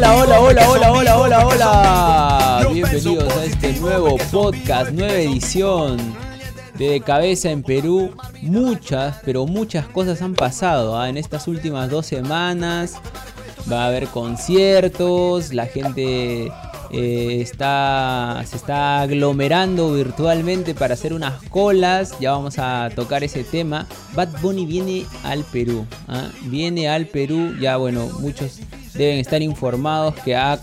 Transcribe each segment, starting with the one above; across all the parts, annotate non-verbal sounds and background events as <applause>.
hola, hola, hola, hola, hola, hola, hola. Bienvenidos a este nuevo podcast, nueva edición de, Cabeza en Perú. Muchas, pero muchas cosas han pasado ¿ah? en estas últimas dos semanas. Va a haber conciertos, la gente eh, está, se está aglomerando virtualmente para hacer unas colas. Ya vamos a tocar ese tema. Bad Bunny viene al Perú. ¿ah? Viene al Perú. Ya bueno, muchos deben estar informados que ha,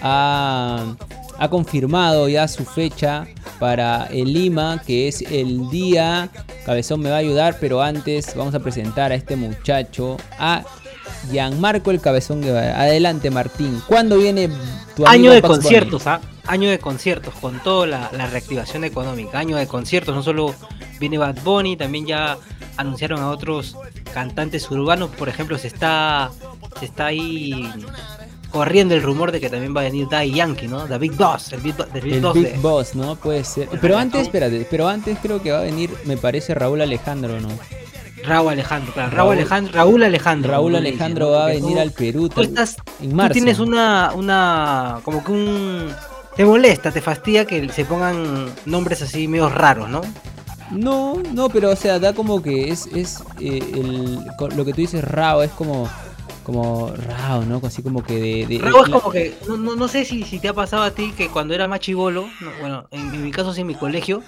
ha, ha confirmado ya su fecha para el Lima, que es el día. Cabezón me va a ayudar, pero antes vamos a presentar a este muchacho, a Gianmarco el Cabezón Guevara. Adelante, Martín. ¿Cuándo viene tu Año de conciertos, ¿ah? Año de conciertos, con toda la, la, reactivación económica. Año de conciertos, no solo viene Bad Bunny, también ya anunciaron a otros cantantes urbanos. Por ejemplo, se está, se está ahí corriendo el rumor de que también va a venir Daddy Yankee, ¿no? The Big Boss, el Big, the big, el boss, big de... boss, ¿no? Puede ser. Pero antes, espérate, pero antes creo que va a venir, me parece, Raúl Alejandro, ¿no? Raúl Alejandro, claro, Raúl, Alejandro, Raúl Alejandro. Raúl Alejandro va a venir al Perú tú estás, en marzo. Tú tienes una, una, como que un, te molesta, te fastidia que se pongan nombres así medio raros, ¿no? No, no, pero o sea, da como que es, es eh, el, lo que tú dices raro, es como como raro, ¿no? Así como que de... de raro es como que, no, no, no sé si, si, te ha pasado a ti que cuando era más chivolo, no, bueno, en, en, mi caso sí en mi colegio,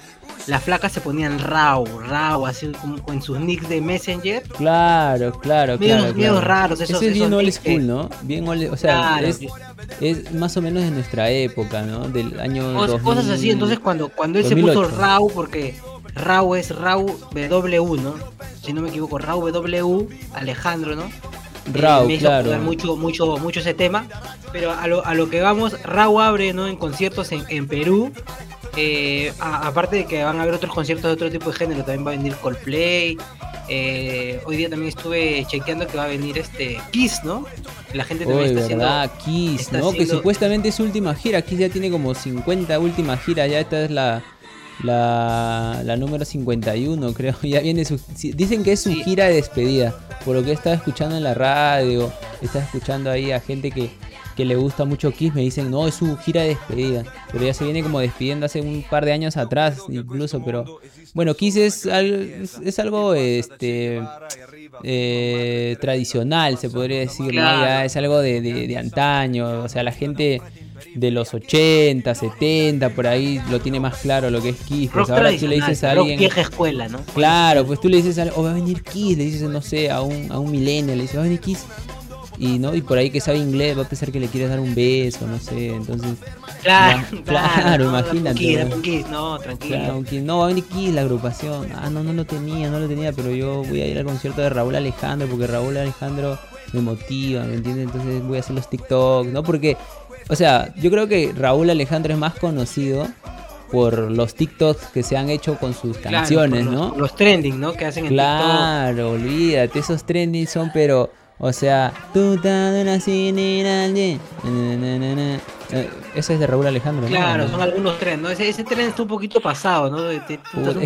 las flacas se ponían rao, rao, así como en sus nicks de Messenger. Claro, claro, medios, claro. Medios claro. raros, esos, Eso es bien old school, que- ¿no? Bien old, o sea, Claro, es, más o menos de nuestra época, ¿no? Del año Cos- 2000. cosas así, entonces cuando, cuando él se 2008. puso Rau, porque Rau es Rau W, ¿no? Si no me equivoco, Rau W, Alejandro, ¿no? Eh, Rau, me hizo claro. mucho, mucho, mucho ese tema. Pero a lo, a lo que vamos, Rau abre ¿no? en conciertos en, en Perú. Eh, a- aparte de que van a haber otros conciertos de otro tipo de género, también va a venir Coldplay. Eh, hoy día también estuve chequeando que va a venir este Kiss, ¿no? La gente también Uy, está haciendo. verdad, Kiss, está ¿no? Que haciendo- supuestamente es su última gira. Kiss ya tiene como 50 últimas giras. Ya esta es la, la, la número 51, creo. <laughs> Ya viene su. Dicen que es su gira de despedida. Por lo que he estado escuchando en la radio. He estado escuchando ahí a gente que, que le gusta mucho Kiss. Me dicen, no, es su gira de despedida. Pero ya se viene como despidiendo hace un par de años atrás, incluso. Pero bueno, Kiss es, al- es, es algo este eh, tradicional, se podría decir. Ya es algo de, de- de antaño, o sea, la gente de los 80, 70, por ahí lo tiene más claro lo que es Kiss, pues Rock ahora tú le dices a alguien... vieja escuela, ¿no? Claro, pues tú le dices, a, o va a venir Kiss, le dices, no sé, a un, a un millennial, le dices, va a venir Kiss. Y no, y por ahí que sabe inglés va a pensar que le quieres dar un beso, no sé, entonces... Claro, Ya, <laughs> claro, claro, no, imagínate, tranquila, ¿no? tranquila, no, tranquilo. Claro, no va a venir Kiss la agrupación. Ah, no, no lo tenía, no lo tenía, pero yo voy a ir al concierto de Raúl Alejandro porque Raúl Alejandro me motiva, ¿me entiendes? Entonces voy a hacer los TikToks, ¿no? Porque, o sea, yo creo que Raúl Alejandro es más conocido por los TikToks que se han hecho con sus Claro, canciones, los, ¿no? Los trending, ¿no? Que hacen en TikTok. Claro, olvídate, esos trending son, pero, o sea, tú Ese es de Raúl Alejandro. Claro, ¿no? son algunos trends, ¿no? Ese, ese tren está un poquito pasado, ¿no? Es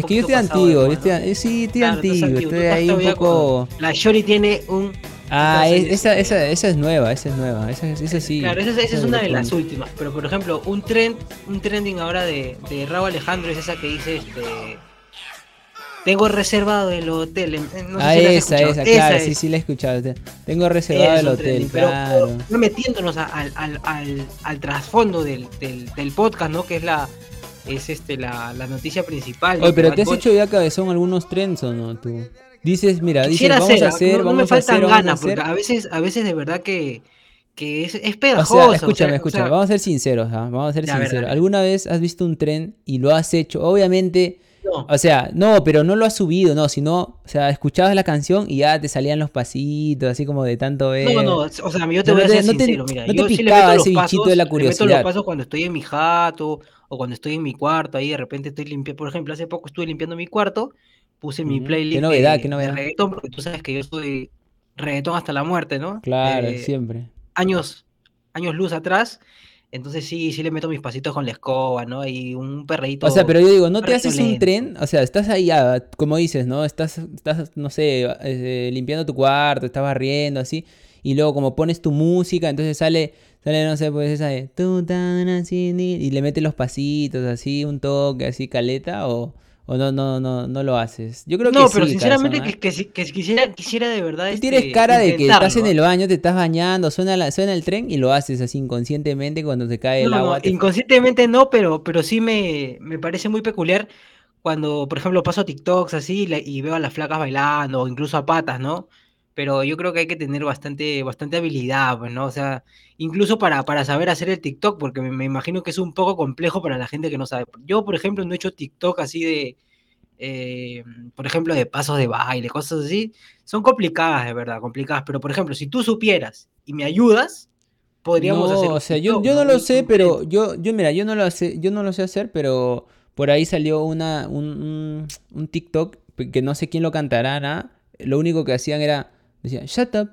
que yo estoy antiguo, yo estoy, eh, sí, estoy Claro, antiguo, antiguo, estoy ahí un poco... con- La Shori tiene un... Ah, es- esa, esa, esa es nueva, esa es nueva, esa, esa sí. Claro, esa, esa es una de las últimas. Pero por ejemplo, un trend, un trending ahora de, de Raúl Alejandro es esa que dice este. Tengo reservado el hotel. No sé ah, si esa, esa, claro, es. sí, sí la he escuchado. te- Tengo reservado Es el hotel, trending, pero claro. no metiéndonos al, al, al, al trasfondo del, del, del podcast, ¿no? Que es la es este la, la noticia principal. ¿no? Oye, pero ¿te has hecho ya cabezón algunos trends o no tú? Dices, mira, dices, vamos a hacer, no, no vamos me a faltan hacer, a ganas, porque a veces, a veces de verdad que, que es, es O sea, escúchame, o sea, escúchame, o sea, vamos a ser sinceros, ¿ah? vamos a ser Ya, sinceros. ¿Alguna vez has visto un tren y lo has hecho? Obviamente, no, o sea, no, pero no lo has subido, no, sino, o sea, escuchabas la canción y ya te salían los pasitos, así como de tanto ver. No, no, o sea, yo te No voy a te- ser no te- sincero, mira, no te yo sí le picaba meto los ese pasos, bichito de la le meto curiosidad. los pasos cuando estoy en mi jato o cuando estoy en mi cuarto, ahí de repente estoy limpiando, por ejemplo, hace poco estuve limpiando mi cuarto, puse mi playlist Qué novedad, de, qué novedad. de reggaetón, porque tú sabes que yo soy reggaetón hasta la muerte, ¿no? Claro, Eh, siempre. años, años luz atrás, Entonces sí, sí le meto mis pasitos con la escoba, ¿no? Y un perreíto. O sea, pero yo digo, ¿no te haces un tren? O sea, estás ahí, ah, como dices, ¿no? Estás, estás no sé, eh, limpiando tu cuarto, estás barriendo, así. Y luego como pones tu música, entonces sale, sale, no sé, pues esa de... Y le metes los pasitos, así, un toque, así, caleta, o... ¿O no, no, no, no lo haces? Yo creo que No, pero sinceramente que, que, quisiera, quisiera de verdad. Tú tienes este, cara de que estás en el baño, te estás bañando, suena, la, suena el tren y lo haces así inconscientemente cuando te cae el agua. Inconscientemente no, pero, pero sí me, me parece muy peculiar cuando, por ejemplo, paso TikToks así y, veo a las flacas bailando, o incluso a patas, ¿no? Pero yo creo que hay que tener bastante, bastante habilidad, pues, ¿no? O sea, incluso para, para saber hacer el TikTok, porque me, me, imagino que es un poco complejo para la gente que no sabe. Yo, por ejemplo, no he hecho TikTok así de, eh, por ejemplo, de pasos de baile, cosas así, son complicadas, de verdad, complicadas. Pero, por ejemplo, si tú supieras y me ayudas, podríamos no, O sea, yo, yo no, lo sé, pero yo, yo, mira, yo no lo sé, yo no lo sé hacer, pero por ahí salió una, un, un, TikTok que no sé quién lo cantará, lo único que hacían era, decían, shut up,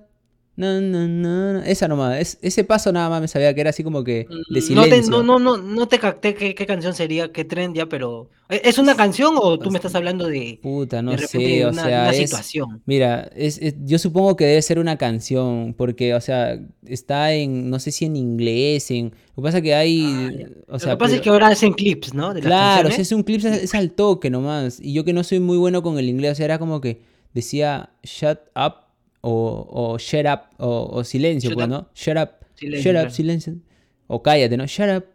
no, no, no, esa nomás, es, ese paso nada más me sabía que era así como que de silencio. No te, no, no, no, te capté qué, qué, canción sería, qué trend ya, pero ¿e, ¿es una canción o tú me estás hablando de Puta, no sé, o sea, es, situación? Mira, es, yo supongo que debe ser una canción, porque, o sea, está en, no sé si en inglés, en... Lo que pasa es que hay... Ah, o sea, lo que pasa es que ahora hacen clips, ¿no? claro, si es un clip, es, es al toque nomás, y yo que no soy muy bueno con el inglés, o sea, era como que decía, shut up o, o shut up, o, silencio, pues, ¿no? Shut up, shut up, silencio. O cállate, ¿no? Shut up,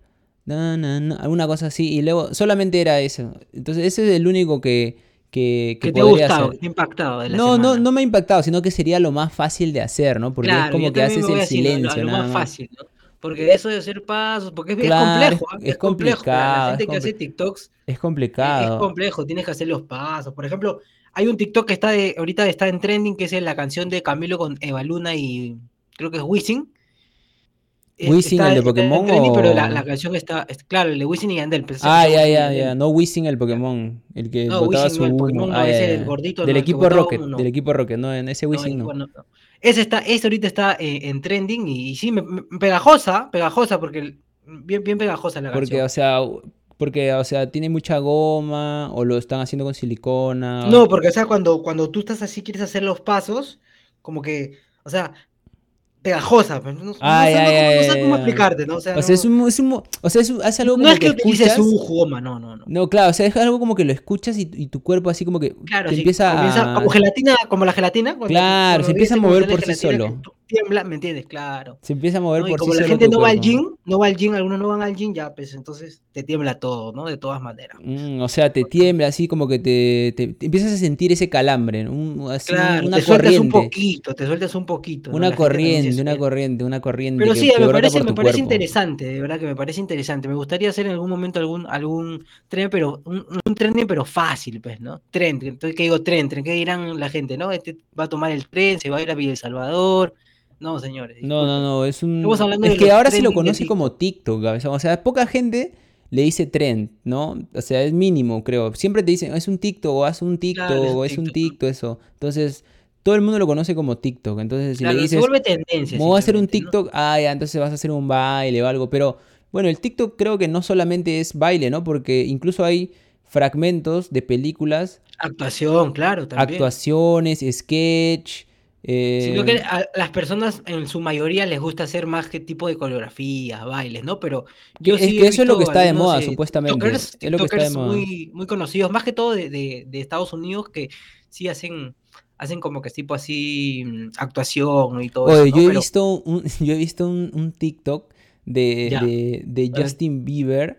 no, no, no, alguna cosa así. Y luego solamente era eso. Entonces ese es el único que, que, que, te ha gustado, te impactado. no, no, no me ha impactado, sino que sería lo más fácil de hacer, ¿no? Porque es como que haces el silencio. Lo, más fácil, ¿no? Porque eso de hacer pasos, porque es, complejo, ¿ah? es, complicado. La gente que hace TikToks es complicado. Es, complejo, tienes que hacer los pasos. Por ejemplo, hay un TikTok que está de, ahorita está en trending, que es la canción de Camilo con Eva Luna y creo que es Wisin. ¿Wisin el de Pokémon? Trending, Pero la, canción está, claro, el de Wisin y Andel. Ah, ya, ya, ya. No Wisin el Pokémon. El que no, botaba su. El Pokémon, ah, el gordito. Del equipo Rocket. Del equipo Rocket, no, en ese Wisin no. Ese, está, ese ahorita está eh, en trending y, sí, me, pegajosa, pegajosa, porque bien, bien pegajosa la canción. Porque, o sea, porque, o sea, tiene mucha goma o lo están haciendo con silicona. No, porque, o sea, cuando, cuando tú estás así, quieres hacer los pasos, como que, o sea, pegajosa. Pues, no, sé, cómo explicarte, ¿no? O sea, es, un, es, un, o sea, es, algo como no es que, que utilices su goma, no, no, no. No, claro, o sea, es algo como que lo escuchas y, y tu cuerpo así como que claro, empieza, a... como gelatina, como la gelatina. Claro, se empieza a mover por sí solo tiembla, ¿me entiendes? Claro. Se empieza a mover por como la gente no va al gym, no va al gym, algunos no van al gym, ya, pues entonces te tiembla todo, ¿no? De todas maneras. Mm, o sea, te tiembla así como que te, te, empiezas a sentir ese calambre, un, así, claro, una te sueltas un poquito, te sueltas un poquito. Una corriente, una corriente, una corriente. Pero sí, me parece, me parece interesante, de verdad que me parece interesante. Me gustaría hacer en algún momento algún, algún tren, pero un, un tren, pero fácil, pues, ¿no? Tren, entonces, ¿qué digo? Tren, tren, ¿qué dirán la gente, no? Este va a tomar el tren, se va a ir a Villa El Salvador no, señores. No, no, no, es un... Es que ahora se lo conoce como TikTok, o sea, poca gente le dice trend, ¿no? O sea, es mínimo, creo. Siempre te dicen, es un TikTok, o haz un TikTok, o es un TikTok, eso. Entonces, todo el mundo lo conoce como TikTok. Entonces, si le dices, se vuelve tendencia. voy a hacer un TikTok, ah, ya, entonces vas a hacer un baile o algo. Pero, bueno, el TikTok creo que no solamente es baile, ¿no? Porque incluso hay fragmentos de películas. Actuación, claro, también. Actuaciones, sketch, eh... Sino que a las personas en su mayoría les gusta hacer más que tipo de coreografías, bailes, ¿no? Pero yo es que eso es lo que está de moda, supuestamente. es lo que está de moda. Muy, muy conocidos, más que todo de, de, de, Estados Unidos, que sí hacen, hacen como que tipo así mm, actuación y todo eso. ¿no? Yo, he visto un, <laughs> yo he visto un, un TikTok de, de, Justin Bieber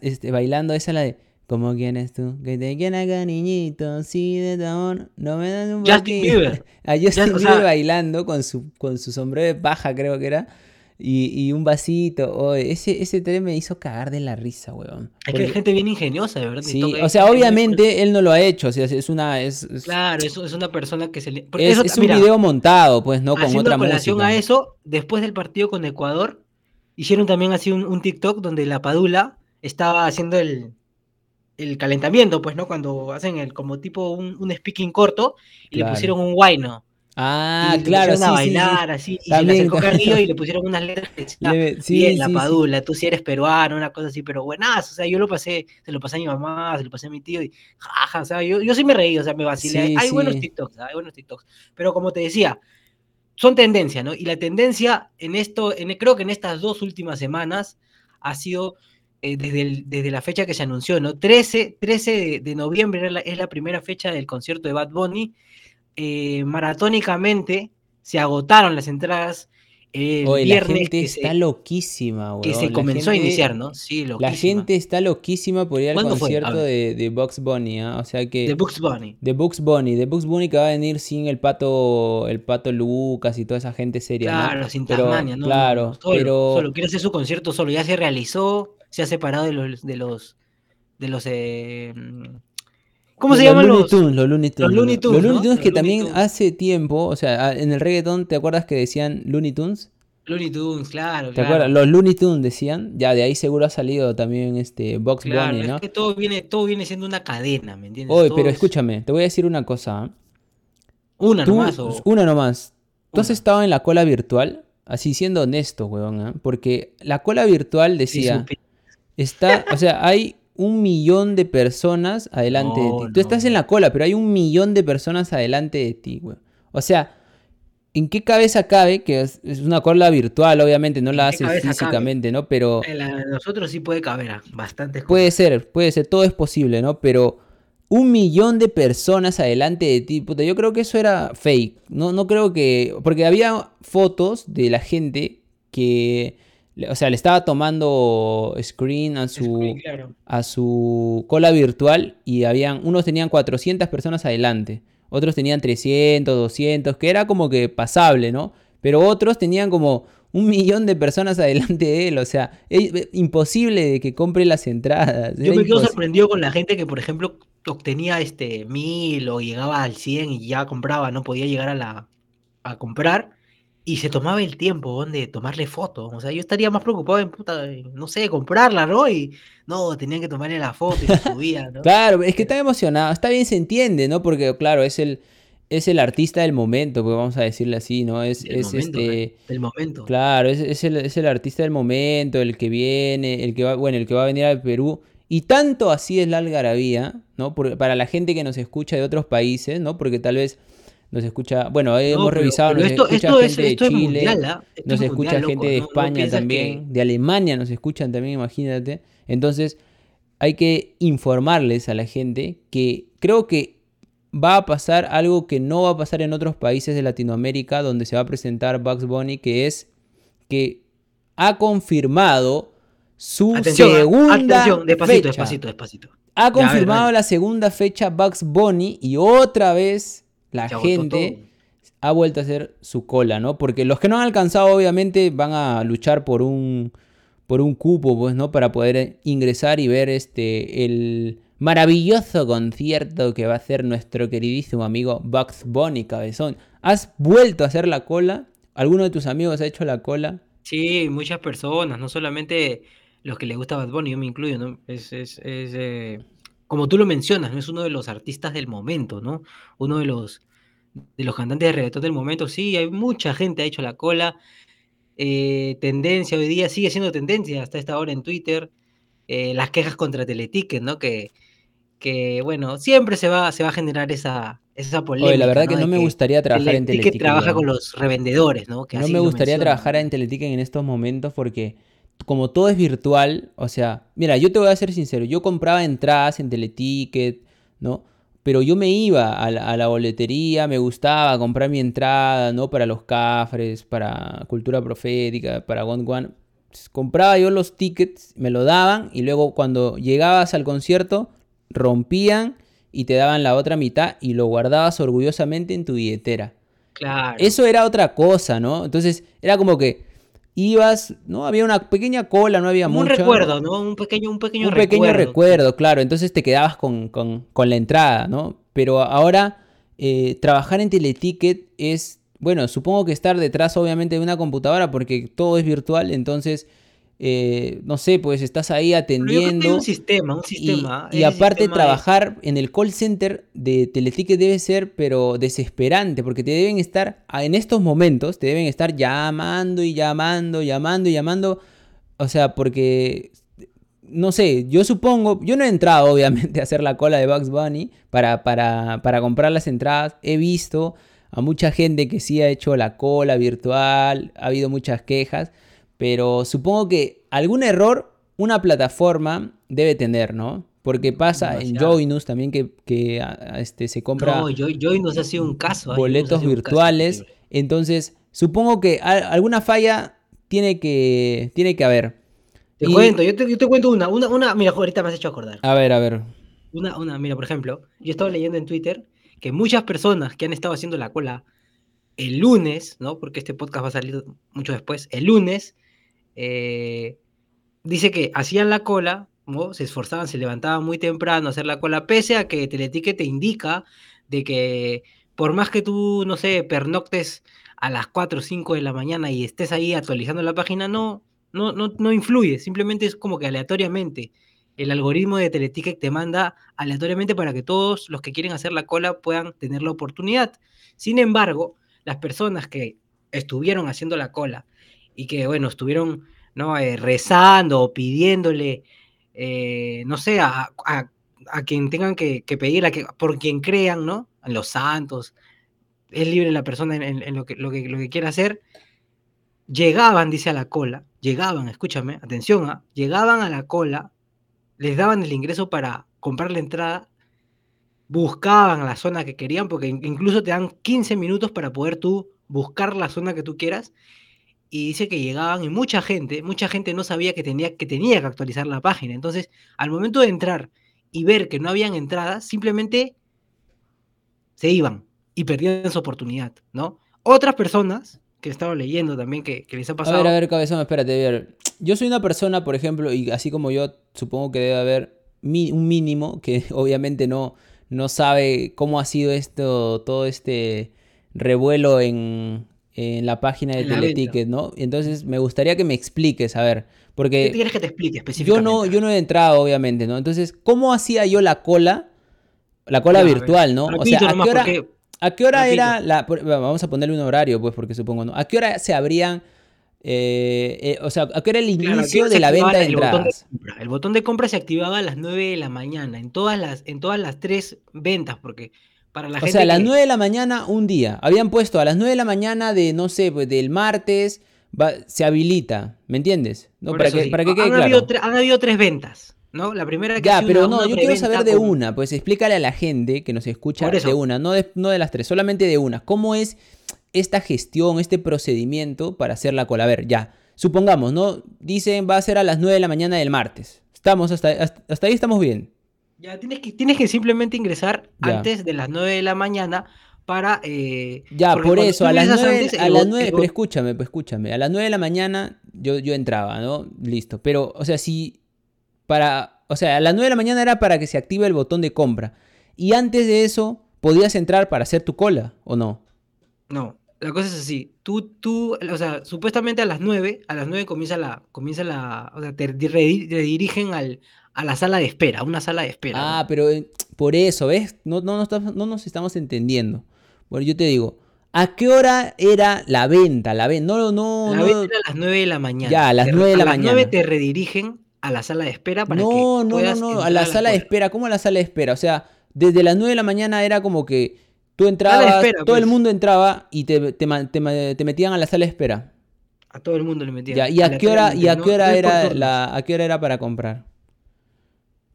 este, bailando esa la de ¿Cómo quieres tú? Que te quiera acá, niñito, sí, de tu amor, no me das un Justin Bieber. <laughs> A Justin Bieber bailando con su, con su sombrero de paja, creo que era. Y, y un vasito. Oh, ese, ese tren me hizo cagar de la risa, weón. Es que hay gente bien ingeniosa, de verdad. Sí, o sea, obviamente él no lo ha hecho. O sea, es una. Es, claro, es, es una persona que se le. Es, es, un video montado, pues, ¿no? Con otra música. a eso, después del partido con Ecuador, hicieron también así un, un TikTok donde la Padula estaba haciendo el el calentamiento, pues, ¿no? Cuando hacen el como tipo un, speaking corto y le pusieron un guayno. Ah, y claro, le sí, a sí, sí. bailar así, y se le acercó Carrillo y le pusieron unas letras Le- sí, bien, la padula, tú sí eres peruano, una cosa así, pero buenazo, o sea, yo lo pasé, se lo pasé a mi mamá, se lo pasé a mi tío y jaja, o sea, yo, yo sí me reí, o sea, me vacilé. Hay buenos TikToks, hay buenos TikToks, pero como te decía, son tendencias, ¿no? Y la tendencia en esto, en, creo que en estas dos últimas semanas ha sido eh, desde, el- desde la fecha que se anunció, ¿no? 13, 13 de, de noviembre es la, es la primera fecha del concierto de Bad Bunny. Eh, maratónicamente se agotaron las entradas el Oye, la viernes gente está se, loquísima, que se weón. La comenzó a iniciar, ¿no? Sí, La loquísima. gente está loquísima por ir al concierto de, de Bugs Bunny, ¿ah? O sea que... De Bugs Bunny. De Bugs Bunny, de Bugs Bunny que va a venir sin el pato, el pato Lucas y toda esa gente seria, ¿no? Claro, sin Pero, Tasmania, no, no, claro, no, solo, pero solo, quiere hacer su concierto solo, ya se realizó, se ha separado de los, de los, de los, eh, ¿cómo se los llaman Looney los? Tunes, los Looney Tunes, Looney Tunes, Los Looney ¿no? Tunes que Los también Tunes. hace tiempo, o sea, en el reggaetón, ¿te acuerdas que decían Looney Tunes? Looney Tunes, claro, ¿Te claro. acuerdas? Los Looney Tunes decían, ya de ahí seguro ha salido también este Bugs Claro, Bunny, es ¿no? que todo viene, todo viene siendo una cadena, ¿me entiendes? Oye, Todo pero es escúchame, te voy a decir una cosa, ¿ah? Una Tú, nomás, o una nomás. ¿Tú has Una. estado en la cola virtual? Así siendo honesto, weón, ¿ah? Porque la cola virtual decía, está, o sea, hay un millón de personas adelante de ti. Tú estás en la cola, pero hay un millón de personas adelante de ti, weón. O sea, ¿en qué cabeza cabe que es, es una cola virtual, obviamente, no la ¿En qué haces cabe? físicamente, ¿no? Pero en la de nosotros sí puede caber a bastantes puede cosas. ser, puede ser, todo es posible, ¿no? Pero un millón de personas adelante de ti, puta, yo creo que eso era fake. No, no creo que. Porque había fotos de la gente que. O sea, le estaba tomando screen a su, claro. a su cola virtual y habían. Unos tenían 400 personas adelante. Otros tenían 300, 200, que era como que pasable, ¿no? Pero otros tenían como un millón de personas <laughs> adelante de él. O sea, es imposible de que compre las entradas. Yo me quedo sorprendido con la gente que, por ejemplo, obtenía este mil o llegaba al 100 y ya compraba, no podía llegar a la a comprar y se tomaba el tiempo de tomarle fotos. O sea, yo estaría más preocupado en puta, no sé, comprarla, ¿no? Y no, tenían que tomarle la foto y se subía, <laughs> ¿no? Claro, es que está emocionado. Está bien, se entiende, ¿no? Porque, claro, es el, es el artista del momento, pues vamos a decirle así, ¿no? Es, Del es momento, este. del momento. Claro, es, es el, es el artista del momento, el que viene, el que va, bueno, el que va a venir al Perú. Y tanto así es la algarabía, ¿no? Por- para la gente que nos escucha de otros países, ¿no? Porque tal vez nos escucha, bueno, No, hemos pero- revisado, pero nos esto, escucha esto es, gente de es Chile, nos es escucha mundial, gente loco, de no- no España también, que- de Alemania nos escuchan también, imagínate. Entonces, hay que informarles a la gente que creo que va a pasar algo que no va a pasar en otros países de Latinoamérica donde se va a presentar Bugs Bunny, que es que ha confirmado su Atención, ah, segunda atención, despacito, fecha. despacito, despacito. Ha ver, confirmado la segunda fecha Bugs Bunny y otra vez la gente ha vuelto a hacer su cola, ¿no? Porque los que no han alcanzado, obviamente, van a luchar por un, por un cupo, pues, ¿no? Para poder ingresar y ver este, el maravilloso concierto que va a hacer nuestro queridísimo amigo Bugs Bunny, cabezón. ¿Has vuelto a hacer la cola? ¿Alguno de tus amigos ha hecho la cola? Sí, muchas personas, no solamente los que le gusta Bad Bunny, yo me incluyo, ¿no? Es, es, es, eh, como tú lo mencionas, ¿no? Es uno de los artistas del momento, ¿no? Uno de los, de los cantantes de reggaetón del momento. Sí, hay mucha gente ha hecho la cola. eh, tendencia hoy día, sigue siendo tendencia hasta esta hora en Twitter. eh, las quejas contra Teleticket, ¿no? Que, que bueno, siempre se va, se va a generar esa, esa polémica. Oye, la verdad ¿no? que no me gustaría trabajar en Teleticket trabaja con los revendedores, ¿no? Que No me gustaría trabajar en Teleticket en estos momentos porque como todo es virtual, o sea, mira, yo te voy a ser sincero, yo compraba entradas en Teleticket, ¿no? Pero yo me iba a la, a la boletería, me gustaba comprar mi entrada, ¿no? Para los cafres, para Cultura Profética, para One One. Compraba yo los tickets, me lo daban y luego cuando llegabas al concierto, rompían y te daban la otra mitad y lo guardabas orgullosamente en tu billetera. Claro. Eso era otra cosa, ¿no? Entonces era como que ibas, ¿no? Había una pequeña cola, no había Como un mucho. recuerdo, ¿no? Un pequeño, un pequeño Un pequeño recuerdo. recuerdo, claro. Entonces te quedabas con, con- con la entrada, ¿no? Pero ahora eh, trabajar en Teleticket es, bueno, supongo que estar detrás obviamente de una computadora porque todo es virtual, entonces eh, no sé, pues estás ahí atendiendo. un sistema, un sistema. Y, aparte trabajar en el call center de Teleticket debe ser, pero desesperante, porque te deben estar, en estos momentos, te deben estar llamando y llamando, llamando y llamando. O sea, porque, no sé, yo supongo, yo no he entrado <laughs> obviamente a hacer la cola de Bugs Bunny para, para, para comprar las entradas. He visto a mucha gente que sí ha hecho la cola virtual, ha habido muchas quejas. Pero supongo que algún error una plataforma debe tener, ¿no? Porque pasa en Joinus también que, este, se compra no, Joinus ha sido un caso. boletos virtuales. Entonces, supongo que alguna falla tiene que, tiene que haber. Te cuento, yo te, cuento una, una, una, mira, ahorita me has hecho acordar. A ver, a ver. Una, una, mira, por ejemplo, yo estaba leyendo en Twitter que muchas personas que han estado haciendo la cola el lunes, ¿no? Porque este podcast va a salir mucho después, el lunes, eh, dice que hacían la cola, se esforzaban, se levantaban muy temprano a hacer la cola, pese a que Teletique te indica de que por más que tú, no sé, pernoctes a las 4 o 5 de la mañana y estés ahí actualizando la página, no, no, no, no influye, simplemente es como que aleatoriamente. El algoritmo de Teleticket te manda aleatoriamente para que todos los que quieren hacer la cola puedan tener la oportunidad. Sin embargo, las personas que estuvieron haciendo la cola y que, bueno, estuvieron ¿no? Eh, rezando o pidiéndole, eh, no sé, a, quien tengan que, pedir, a que, por quien crean, ¿no? A los santos, es libre la persona en, lo, que, lo, que, lo que quiera hacer, llegaban, dice a la cola, llegaban, escúchame, atención, ¿ah? llegaban a la cola, les daban el ingreso para comprar la entrada, buscaban la zona que querían, porque incluso te dan 15 minutos para poder tú buscar la zona que tú quieras, y dice que llegaban y mucha gente, mucha gente no sabía que tenía, que tenía que actualizar la página. Entonces, al momento de entrar y ver que no habían entradas, simplemente se iban y perdían su oportunidad, ¿no? Otras personas que estaba leyendo también que, les ha pasado. A ver, a ver, cabezón, espérate, a ver. Yo soy una persona, por ejemplo, y así como yo, supongo que debe haber un mínimo que <laughs> obviamente no, no sabe cómo ha sido esto, todo este revuelo en, en la página de Teleticket, ¿no? Entonces me gustaría que me expliques, a ver, porque... ¿Qué quieres que te explique específicamente? Yo no, yo no he entrado, obviamente, ¿no? Entonces, ¿cómo hacía yo la cola? La cola virtual, ¿no? o sea, ¿a qué hora, ¿a qué hora era la... Vamos a ponerle un horario, pues, porque supongo, ¿no? ¿A qué hora se abrían... Eh, eh, o sea, ¿a qué era el inicio de la venta de entradas? el botón de compra se activaba a las 9 de la mañana, en todas las, en todas las tres ventas, porque o sea, a las 9 de la mañana un día. Habían puesto a las 9 de la mañana de, no sé, pues del martes, se habilita. ¿Me entiendes? ¿No? Para, que, para que quede han, claro. habido han habido tres ventas. ¿no? La primera que Ya, pero no, yo quiero saber de una, pues explícale a la gente que nos escucha de una, no de, no de las tres, solamente de una. ¿Cómo es esta gestión, este procedimiento para hacer la cola? A ver, ya, supongamos, ¿no? Dicen va a ser a las 9 de la mañana del martes. Estamos, hasta, hasta ahí estamos bien. Ya, tienes que, tienes que simplemente ingresar antes de las 9 de la mañana para... Eh, ya, por eso, a las 9, a las 9 pero escúchame, pues escúchame, a las 9 de la mañana yo, yo entraba, ¿no? Listo, pero, o sea, si para, o sea, a las 9 de la mañana era para que se active el botón de compra. Y antes de eso, podías entrar para hacer tu cola, ¿o no? No, la cosa es así. Tú, tú, o sea, supuestamente a las 9, a las 9 comienza la, comienza la, o sea, te redirigen al, a la sala de espera, a una sala de espera. Ah, pero eh, por eso, ¿ves? No, no, no, nos estamos entendiendo. Bueno, yo te digo, ¿a qué hora era la venta? La venta, no, no, La venta era a las 9 de la mañana. Ya, a las 9 de la mañana. A las 9 te redirigen a la sala de espera para no, que No, no, no, a la sala de espera. ¿Cómo a la sala de espera? O sea, desde las 9 de la mañana era como que tú entrabas, todo el pues. mundo entraba y te, te, metían a la sala de espera. A todo el mundo le metían. Ya, ¿y a, qué hora, y a qué hora era la, a qué hora era para comprar?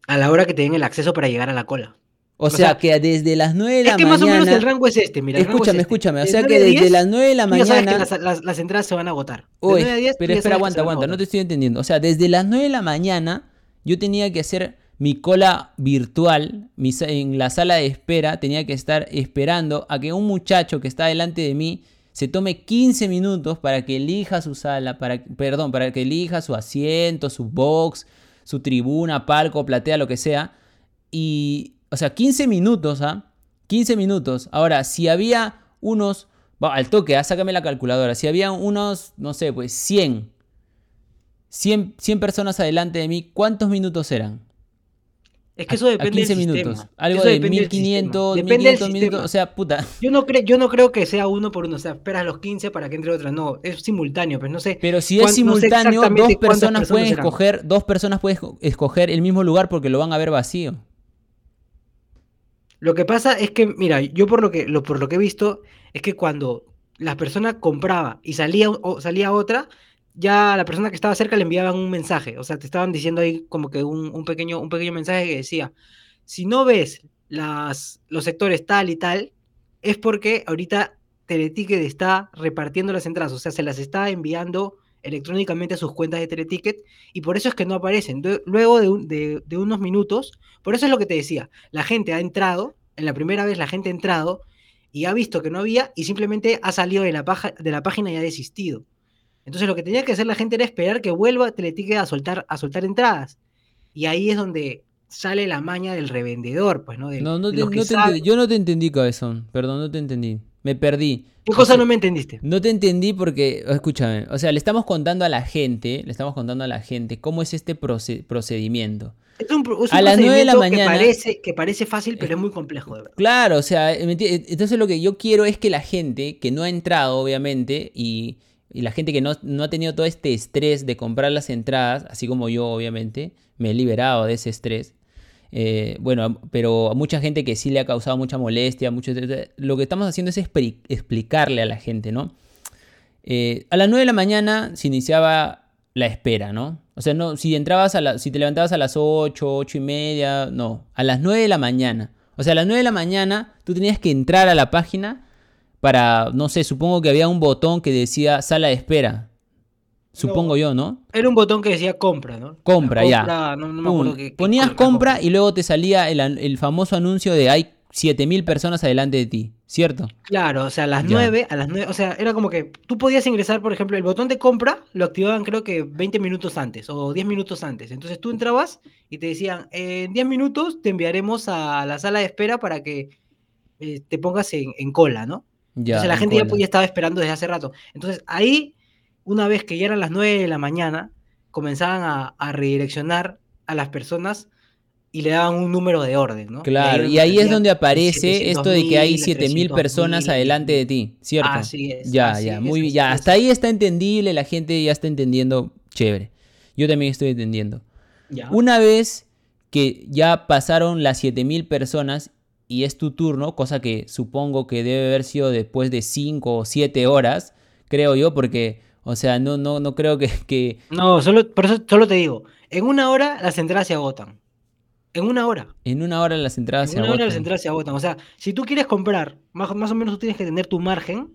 A la hora que te den el acceso para llegar a la cola. O, sea, que desde las 9 de la mañana. Es que más o menos el rango es este, mira. Escúchame, escúchame. O sea que desde las 9 de la mañana. Ya sabes que las, entradas se van a agotar. Uy, pero espera, aguanta, aguanta. No te estoy entendiendo. O sea, desde las 9 de la mañana yo tenía que hacer mi cola virtual en la sala de espera. Tenía que estar esperando a que un muchacho que está delante de mí se tome 15 minutos para que elija su sala, para, perdón, para que elija su asiento, su box, su tribuna, palco, platea, lo que sea. Y, o sea, 15 minutos, ¿ah? 15 minutos. Ahora, si había unos, al toque, ¿ah? sácame la calculadora, si había unos, no sé, pues 100 100, 100 personas adelante de mí, ¿cuántos minutos eran? Es que eso A- a depende 15 del minutos. sistema. Algo Eso de depende del 1500, sistema. Depende del 1500 minutos. sistema. O sea, puta. Yo no, creo, yo no creo que sea uno por uno, o sea, esperas los 15 para que entre otra, no, es simultáneo, pues no sé. Pero si es no sé simultáneo, dos personas pueden escoger, dos personas pueden esco- escoger el mismo lugar porque lo van a ver vacío. Lo que pasa es que, mira, yo por lo que, lo, por lo que he visto, es que cuando la persona compraba y salía, o salía otra, ya la persona que estaba cerca le enviaban un mensaje. O sea, te estaban diciendo ahí como que un, pequeño, un pequeño mensaje que decía, si no ves las, los sectores tal y tal, es porque ahorita Teleticket está repartiendo las entradas, o sea, se las está enviando electrónicamente a sus cuentas de Teleticket y por eso es que no aparecen. Luego de- de unos minutos, por eso es lo que te decía, la gente ha entrado, en la primera vez la gente ha entrado y ha visto que no había y simplemente ha salido de la, paja- de la página y ha desistido. Entonces lo que tenía que hacer la gente era esperar que vuelva Teleticket a soltar, a soltar entradas. Y ahí es donde sale la maña del revendedor, pues, ¿no? De, No, no de te- no te. Yo no te entendí, cabezón. Perdón, no te entendí. Me perdí. ¿Qué O cosa sea, no me entendiste? No te entendí porque, escúchame, o sea, le estamos contando a la gente, le estamos contando a la gente cómo es este proce- procedimiento. Es un, es un A las nueve de la mañana- Que parece, que parece fácil, pero es muy complejo, de verdad. Claro, o sea, entonces lo que yo quiero es que la gente que no ha entrado, obviamente, y, y la gente que no, no ha tenido todo este estrés de comprar las entradas, así como yo, obviamente, me he liberado de ese estrés. eh, bueno, pero a mucha gente que sí le ha causado mucha molestia, mucho, lo que estamos haciendo es expli- explicarle a la gente, ¿no? Eh, a las 9 de la mañana se iniciaba la espera, ¿no? O sea, no, si entrabas a la, si te levantabas a las 8, 8 y media, no, a las 9 de la mañana. O sea, a las 9 de la mañana tú tenías que entrar a la página para, no sé, supongo que había un botón que decía sala de espera. Supongo No. yo, ¿no? Era un botón que decía compra, ¿no? Compra, ya. No, no me acuerdo Ponías compra y luego te salía el, el famoso anuncio de hay 7000 personas adelante de ti, ¿cierto? Claro, o sea, a las Ya. 9, a las 9, o sea, era como que tú podías ingresar, por ejemplo, el botón de compra lo activaban creo que 20 minutos antes o 10 minutos antes. Entonces tú entrabas y te decían, "Eh, en 10 minutos te enviaremos a la sala de espera para que eh, te pongas en, en cola, ¿no? Ya, Entonces la en gente ya, pues, ya estaba esperando desde hace rato. Entonces ahí, una vez que ya eran las 9 de la mañana, comenzaban a, a redireccionar a las personas y le daban un número de orden, ¿no? Claro, ahí y ahí es donde aparece esto de que hay 700.000, 7000 personas 300.000, adelante de ti, ¿cierto? Así es. Ya, así ya, es, muy bien. Ya, hasta ahí está entendible, la gente ya está entendiendo, chévere. Yo también estoy entendiendo. Ya. Una vez que ya pasaron las 7000 personas y es tu turno, cosa que supongo que debe haber sido después de 5 o 7 horas, creo yo, porque, o sea, no, no, no creo que, que No, solo, por eso solo te digo, en una hora las entradas se agotan. En una hora. en una hora las entradas En se una hora las agotan. entradas se agotan. O sea, si tú quieres comprar, más, más o menos tú tienes que tener tu margen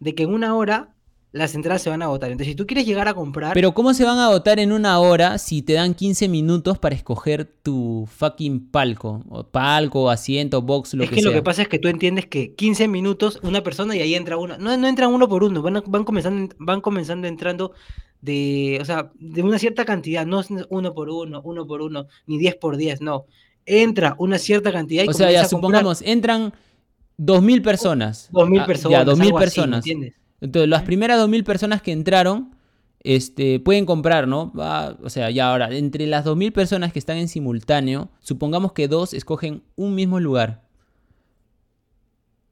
de que en una hora las entradas se van a agotar. Entonces, si tú quieres llegar a comprar, Pero ¿cómo se van a agotar en una hora si te dan 15 minutos para escoger tu fucking palco? O palco, asiento, box, lo es que, que sea. lo que pasa es que tú entiendes que 15 minutos una persona y ahí entra uno. No, no entran uno por uno, van, a- van, comenzando, van comenzando entrando de, o sea, de una cierta cantidad, no es uno por uno, uno por uno, ni 10 por 10, no. Entra una cierta cantidad y o sea, ya a comprar supongamos, entran 2.000 personas. 2.000 Ah, personas. Ya, 2.000 algo así, ¿me personas. entiendes? Entonces, las primeras 2.000 personas que entraron, este, pueden comprar, ¿no? Ah, o sea, ya ahora, entre las 2.000 personas que están en simultáneo, supongamos que dos escogen un mismo lugar.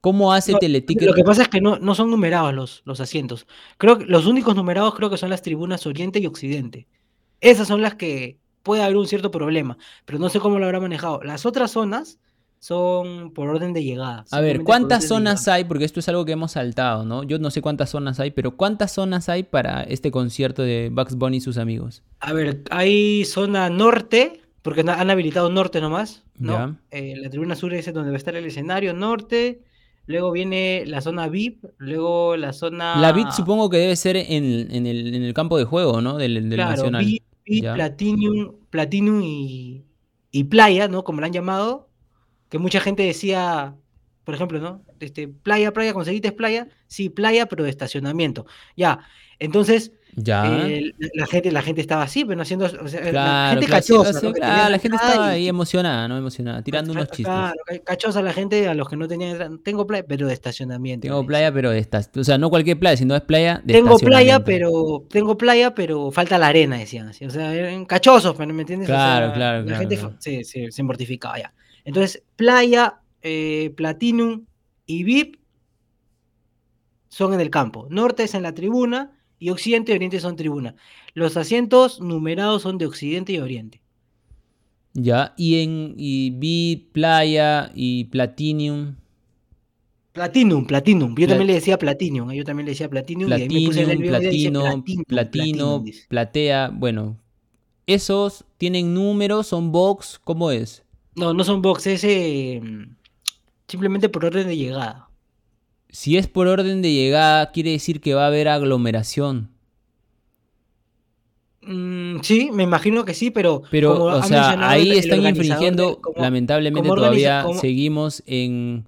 ¿Cómo hace No, Teleticket? Lo que pasa es que no, no son numerados los, los asientos. Creo que los únicos numerados creo que son las tribunas Oriente y Occidente. Esas son las que puede haber un cierto problema, pero no sé cómo lo habrá manejado. Las otras zonas son por orden de llegada. A ver, ¿cuántas zonas hay? Porque esto es algo que hemos saltado, ¿no? Yo no sé cuántas zonas hay, pero ¿cuántas zonas hay para este concierto de Bugs Bunny y sus amigos? A ver, hay zona norte, porque han habilitado norte nomás, ¿no? Eh, la tribuna sur es donde va a estar el escenario norte. Luego viene la zona VIP, luego la zona. La BIT supongo que debe ser en, en el, en el campo de juego, ¿no? Del, del Claro, Nacional. VIP, VIP. Platinum, Platinum y, y Playa, ¿no? Como la han llamado, que mucha gente decía, por ejemplo, ¿no? Este, playa, playa, conseguiste playa, sí, playa, pero de estacionamiento. Ya, entonces, Ya. eh, la, gente, la gente estaba así, pero no haciendo, o sea, la gente claro, cachosa, o claro, la gente estaba y- ahí emocionada, ¿no? Emocionada, tirando unos chistes. Cachosa la gente a los que no tenían. Tengo playa, pero de estacionamiento. Tengo playa, pero de estas. O sea, no cualquier playa, sino es playa de Tengo playa, estacionamiento. pero tengo playa, pero falta la arena, decían así. O sea, eran cachosos, ¿me entiendes? O Claro, sea, claro, La claro, gente claro. se, se, se mortificaba ya. Entonces, playa, eh, Platinum y VIP son en el campo. Norte es en la tribuna y Occidente y Oriente son tribuna. Los asientos numerados son de Occidente y Oriente. Ya, y en y vi playa y platinum. Platinum, Platinum. Yo también le decía Platinum. ¿eh? Yo también le decía Platinum. y ahí me puse Platinum, platino, platino, platea. Bueno, esos tienen números, son box, ¿cómo es? No, no son box, es eh, simplemente por orden de llegada. Si es por orden de llegada, quiere decir que va a haber aglomeración. Mm, sí, me imagino que sí, pero. Pero, como o sea, ahí el- están infringiendo, como- lamentablemente como todavía como- seguimos en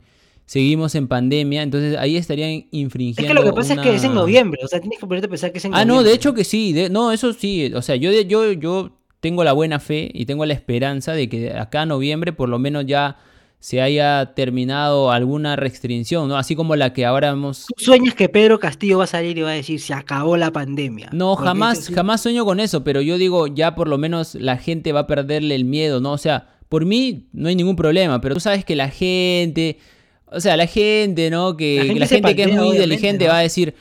seguimos en pandemia, entonces ahí estarían Es infringiendo que lo que pasa es que es en noviembre, o sea, tienes que ponerte a pensar que es en Ah, no, de hecho que sí, de- no, eso sí, o sea, yo, yo, yo tengo la buena fe y tengo la esperanza de que acá en noviembre por lo menos ya se haya terminado alguna restricción, ¿no? Así como la que ahora hemos... ¿Tú sueñas que Pedro Castillo va a salir y va a decir se acabó la pandemia? No, Porque jamás, jamás sueño con eso, pero yo digo, ya por lo menos la gente va a perderle el miedo, ¿no? O sea, por mí no hay ningún problema, pero tú sabes que la gente, o sea, la gente, ¿no? Que La que gente la se gente que es muy obviamente, inteligente ¿no? va a decir,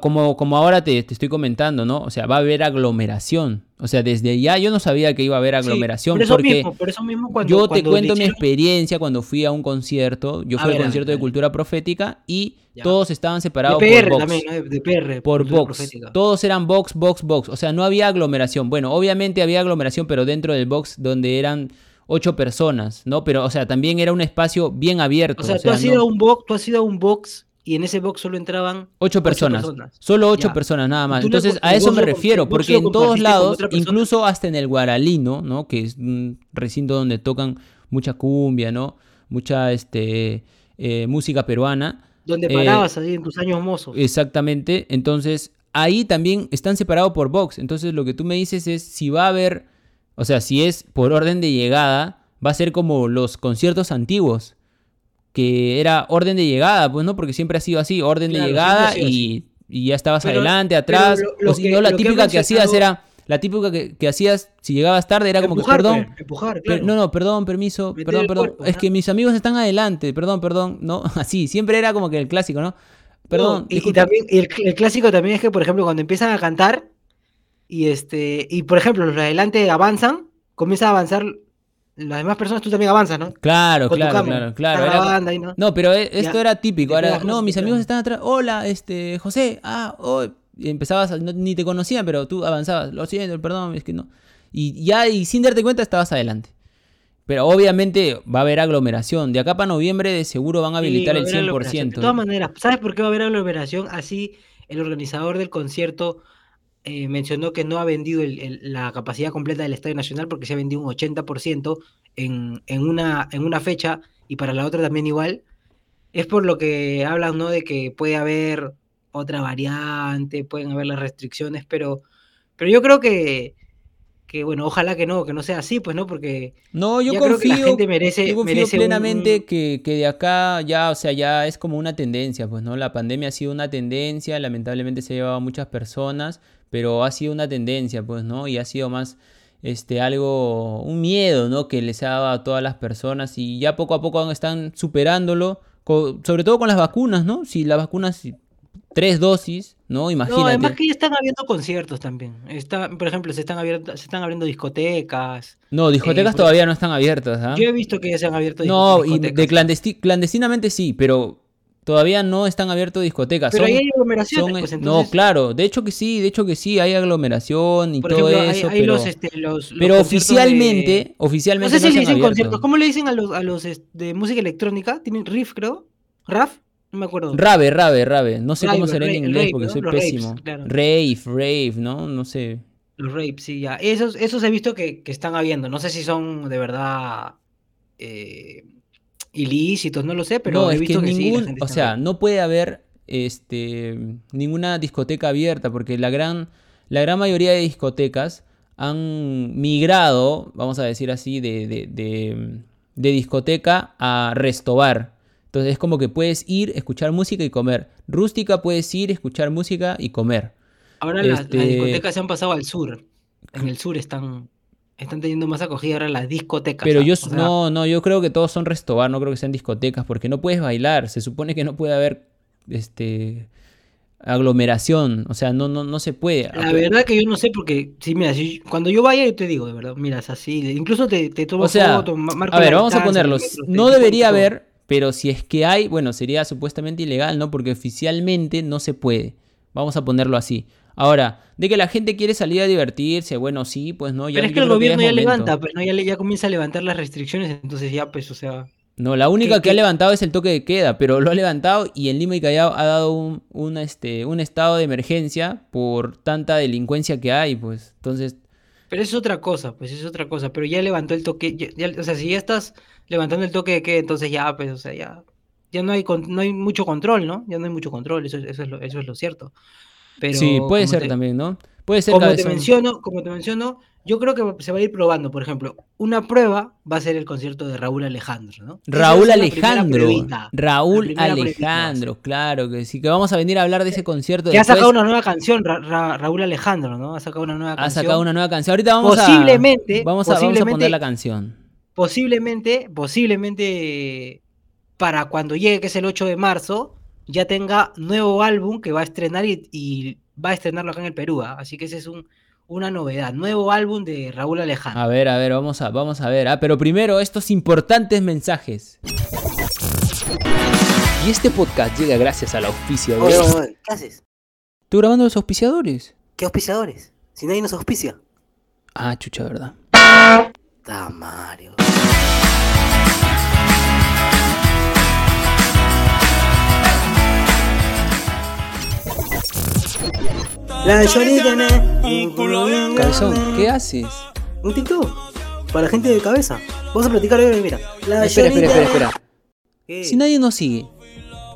como, como ahora te, te estoy comentando, ¿no? O sea, va a haber aglomeración. O sea, desde ya yo no sabía que iba a haber Sí, aglomeración por eso porque... mismo, por eso mismo cuando, Yo te cuento mi experiencia cuando fui a un concierto. Yo A fui al ver, a ver, concierto de cultura profética y Ya. todos estaban de separados por PR box también, ¿no? De, de PR. por box. profética. Todos eran box, box, box. O sea, no había aglomeración. Bueno, obviamente había aglomeración, pero dentro del box donde eran ocho personas, ¿no? Pero, o sea, también era un espacio bien abierto. O sea, tú has no- ido a un box, tú has ido a un box y en ese box solo entraban Ocho personas. Solo ocho Ya. personas nada más. Entonces, a eso me refiero, porque en todos lados, incluso hasta en el Guaralino, ¿no? Que es un recinto donde tocan mucha cumbia, ¿no? Mucha este, eh, música peruana. donde eh, parabas ahí en tus años mozos. Exactamente. Entonces, ahí también están separados por box. Entonces, lo que tú me dices es si va a haber, o sea, si es por orden de llegada, va a ser como los conciertos antiguos, que era orden de llegada, pues no, porque siempre ha sido así, orden Claro, de llegada y, y ya estabas Pero- adelante, atrás. lo- lo o si no, la que típica que hacías era, la típica que, que hacías, si llegabas tarde, era como que, perdón, pe, empujar, Per- claro. No, no, perdón, permiso, Meter perdón, perdón. cuerpo, es ¿no? que mis amigos están adelante, perdón, perdón, ¿no? <laughs> Así, siempre era como que el clásico, ¿no? Perdón, No, y, también el, el clásico también es que, por ejemplo, cuando empiezan a cantar y este y por ejemplo los de adelante avanzan, comienza a avanzar las demás personas, tú también avanzas, ¿no? Claro, Con claro, claro, claro. Era- ¿no? No, pero e- esto Ya. era típico. Ahora, no, mis amigos están atrás. Hola, este, José. Ah, oh. Y empezabas, no- ni te conocían, pero tú avanzabas. Lo siento, perdón, es que no. Y ya, y sin darte cuenta, estabas adelante. Pero obviamente va a haber aglomeración. De acá para noviembre, de seguro van a habilitar va a el haber aglomeración. 100%. De todas maneras, ¿sabes por qué va a haber aglomeración? Así el organizador del concierto eh, mencionó que no ha vendido la capacidad completa del Estadio Nacional porque se ha vendido un 80% en, en, una, en una fecha y para la otra también igual. Es por lo que hablan, ¿no? De que puede haber otra variante, pueden haber las restricciones, pero, pero yo creo que, que, bueno, ojalá que no, que no sea así, pues, ¿no? Porque No, yo ya creo que la confío, gente merece, yo confío merece plenamente un- que, que de acá ya, o sea, ya es como una tendencia, pues, ¿no? La pandemia ha sido una tendencia, lamentablemente se ha llevado a muchas personas, pero ha sido una tendencia, pues, ¿no? Y ha sido más, este, algo, un miedo, ¿no? Que les ha dado a todas las personas y ya poco a poco están superándolo, sobre todo con las vacunas, ¿no? Si las vacunas, tres dosis, ¿no? No, Imagínate. además que ya están habiendo conciertos también. Está, por ejemplo, se están, abierto, se están abriendo discotecas. No, discotecas por- todavía no están abiertas, ¿ah? Yo he visto que ya se han abierto No, y discotecas. de clandesti- clandestinamente sí, pero todavía no están abiertos discotecas. Pero son- ahí hay aglomeraciones, son- pues no, claro, de hecho que sí, de hecho que sí, hay aglomeración y Por todo ejemplo, eso, hay pero, los, este, los, los pero oficialmente, de- No oficialmente sé si no le dicen conciertos. ¿Cómo le dicen a los, a los este, de música electrónica? ¿Tienen riff, creo? ¿Raf? No me acuerdo. Rave, rave, rave, no sé cómo Rave, será en rave, inglés rave, porque ¿no? soy Los pésimo. claro. Rave, rave, ¿no? No sé. Los rapes, sí, ya. Esos, esos he visto que, que están habiendo. No sé si son de verdad eh, ilícitos, no lo sé, pero no, he es visto que, sí, ningún, gente o sea, no puede haber este, ninguna discoteca abierta, porque la gran, la gran mayoría de discotecas han migrado, vamos a decir así, de, de, de, de discoteca a restobar. Entonces es como que puedes ir, escuchar música y comer. Rústica puedes ir, escuchar música y comer. Ahora las, Este- las discotecas se han pasado al sur. En el sur están, están teniendo más acogida ahora las discotecas. Pero ¿ah? yo O sea, no, no, yo creo que todos son restobar, no creo que sean discotecas, porque no puedes bailar. Se supone que no puede haber este aglomeración. O sea, no, no, no se puede. La verdad que yo no sé porque, sí, mira, si- cuando yo vaya yo te digo, de verdad, mira, es así, incluso te, te tomo O sea, foto, ma- marco A ver, vamos a ponerlos. No debería haber, pero si es que hay, bueno, sería supuestamente ilegal, ¿no? Porque oficialmente no se puede. Vamos a ponerlo así. Ahora, de que la gente quiere salir a divertirse, bueno, sí, pues no. Ya, Pero es que el creo que ya gobierno ya momento. levanta, pues no, ya, ya comienza a levantar las restricciones, entonces ya, pues, o sea, No, la única ¿Qué- que ha levantado es el toque de queda, pero lo ha levantado y en Lima y Callao ha dado un, un, este, un estado de emergencia por tanta delincuencia que hay, pues. Entonces, pero es otra cosa, pues es otra cosa, pero ya levantó el toque, ya- ya- o sea, si ya estás levantando el toque de queda, entonces ya, pues, o sea, ya, ya no hay, con- no hay mucho control, ¿no? Ya no hay mucho control, eso, eso es lo, eso es lo cierto. Pero sí, puede ser te- también, ¿no? Puede ser Como te menciono, como te menciono, yo creo que se va a ir probando. Por ejemplo, una prueba va a ser el concierto de Raúl Alejandro, ¿no? Raúl Alejandro. Raúl. Alejandro, claro que sí, que vamos a venir a hablar de ese concierto Que ha sacado una nueva canción, Ra- Ra- Raúl Alejandro, ¿no? Ha sacado una nueva Ha canción. sacado una nueva canción. Ahorita vamos Posiblemente, a vamos a, vamos a poner posiblemente- la canción. Posiblemente, posiblemente para cuando llegue, que es el 8 de marzo, ya tenga nuevo álbum que va a estrenar y, y va a estrenarlo acá en el Perú. ¿ah? Así que esa es un, una novedad. Nuevo álbum de Raúl Alejandro. A ver, a ver, vamos a, vamos a ver. Ah, pero primero estos importantes mensajes. Y este podcast llega gracias al auspicio de... Oye, ¿qué haces? ¿Tú grabando los auspiciadores? ¿Qué auspiciadores? Si nadie nos auspicia. Ah, chucha, ¿verdad? Da Mario. La Johnny tiene un culo bien Cabezón, grande. ¿qué haces? Un TikTok. Para la gente de cabeza. Vamos a platicar hoy, mira. La Espera, espera, espera, espera. ¿Qué? Si nadie nos sigue.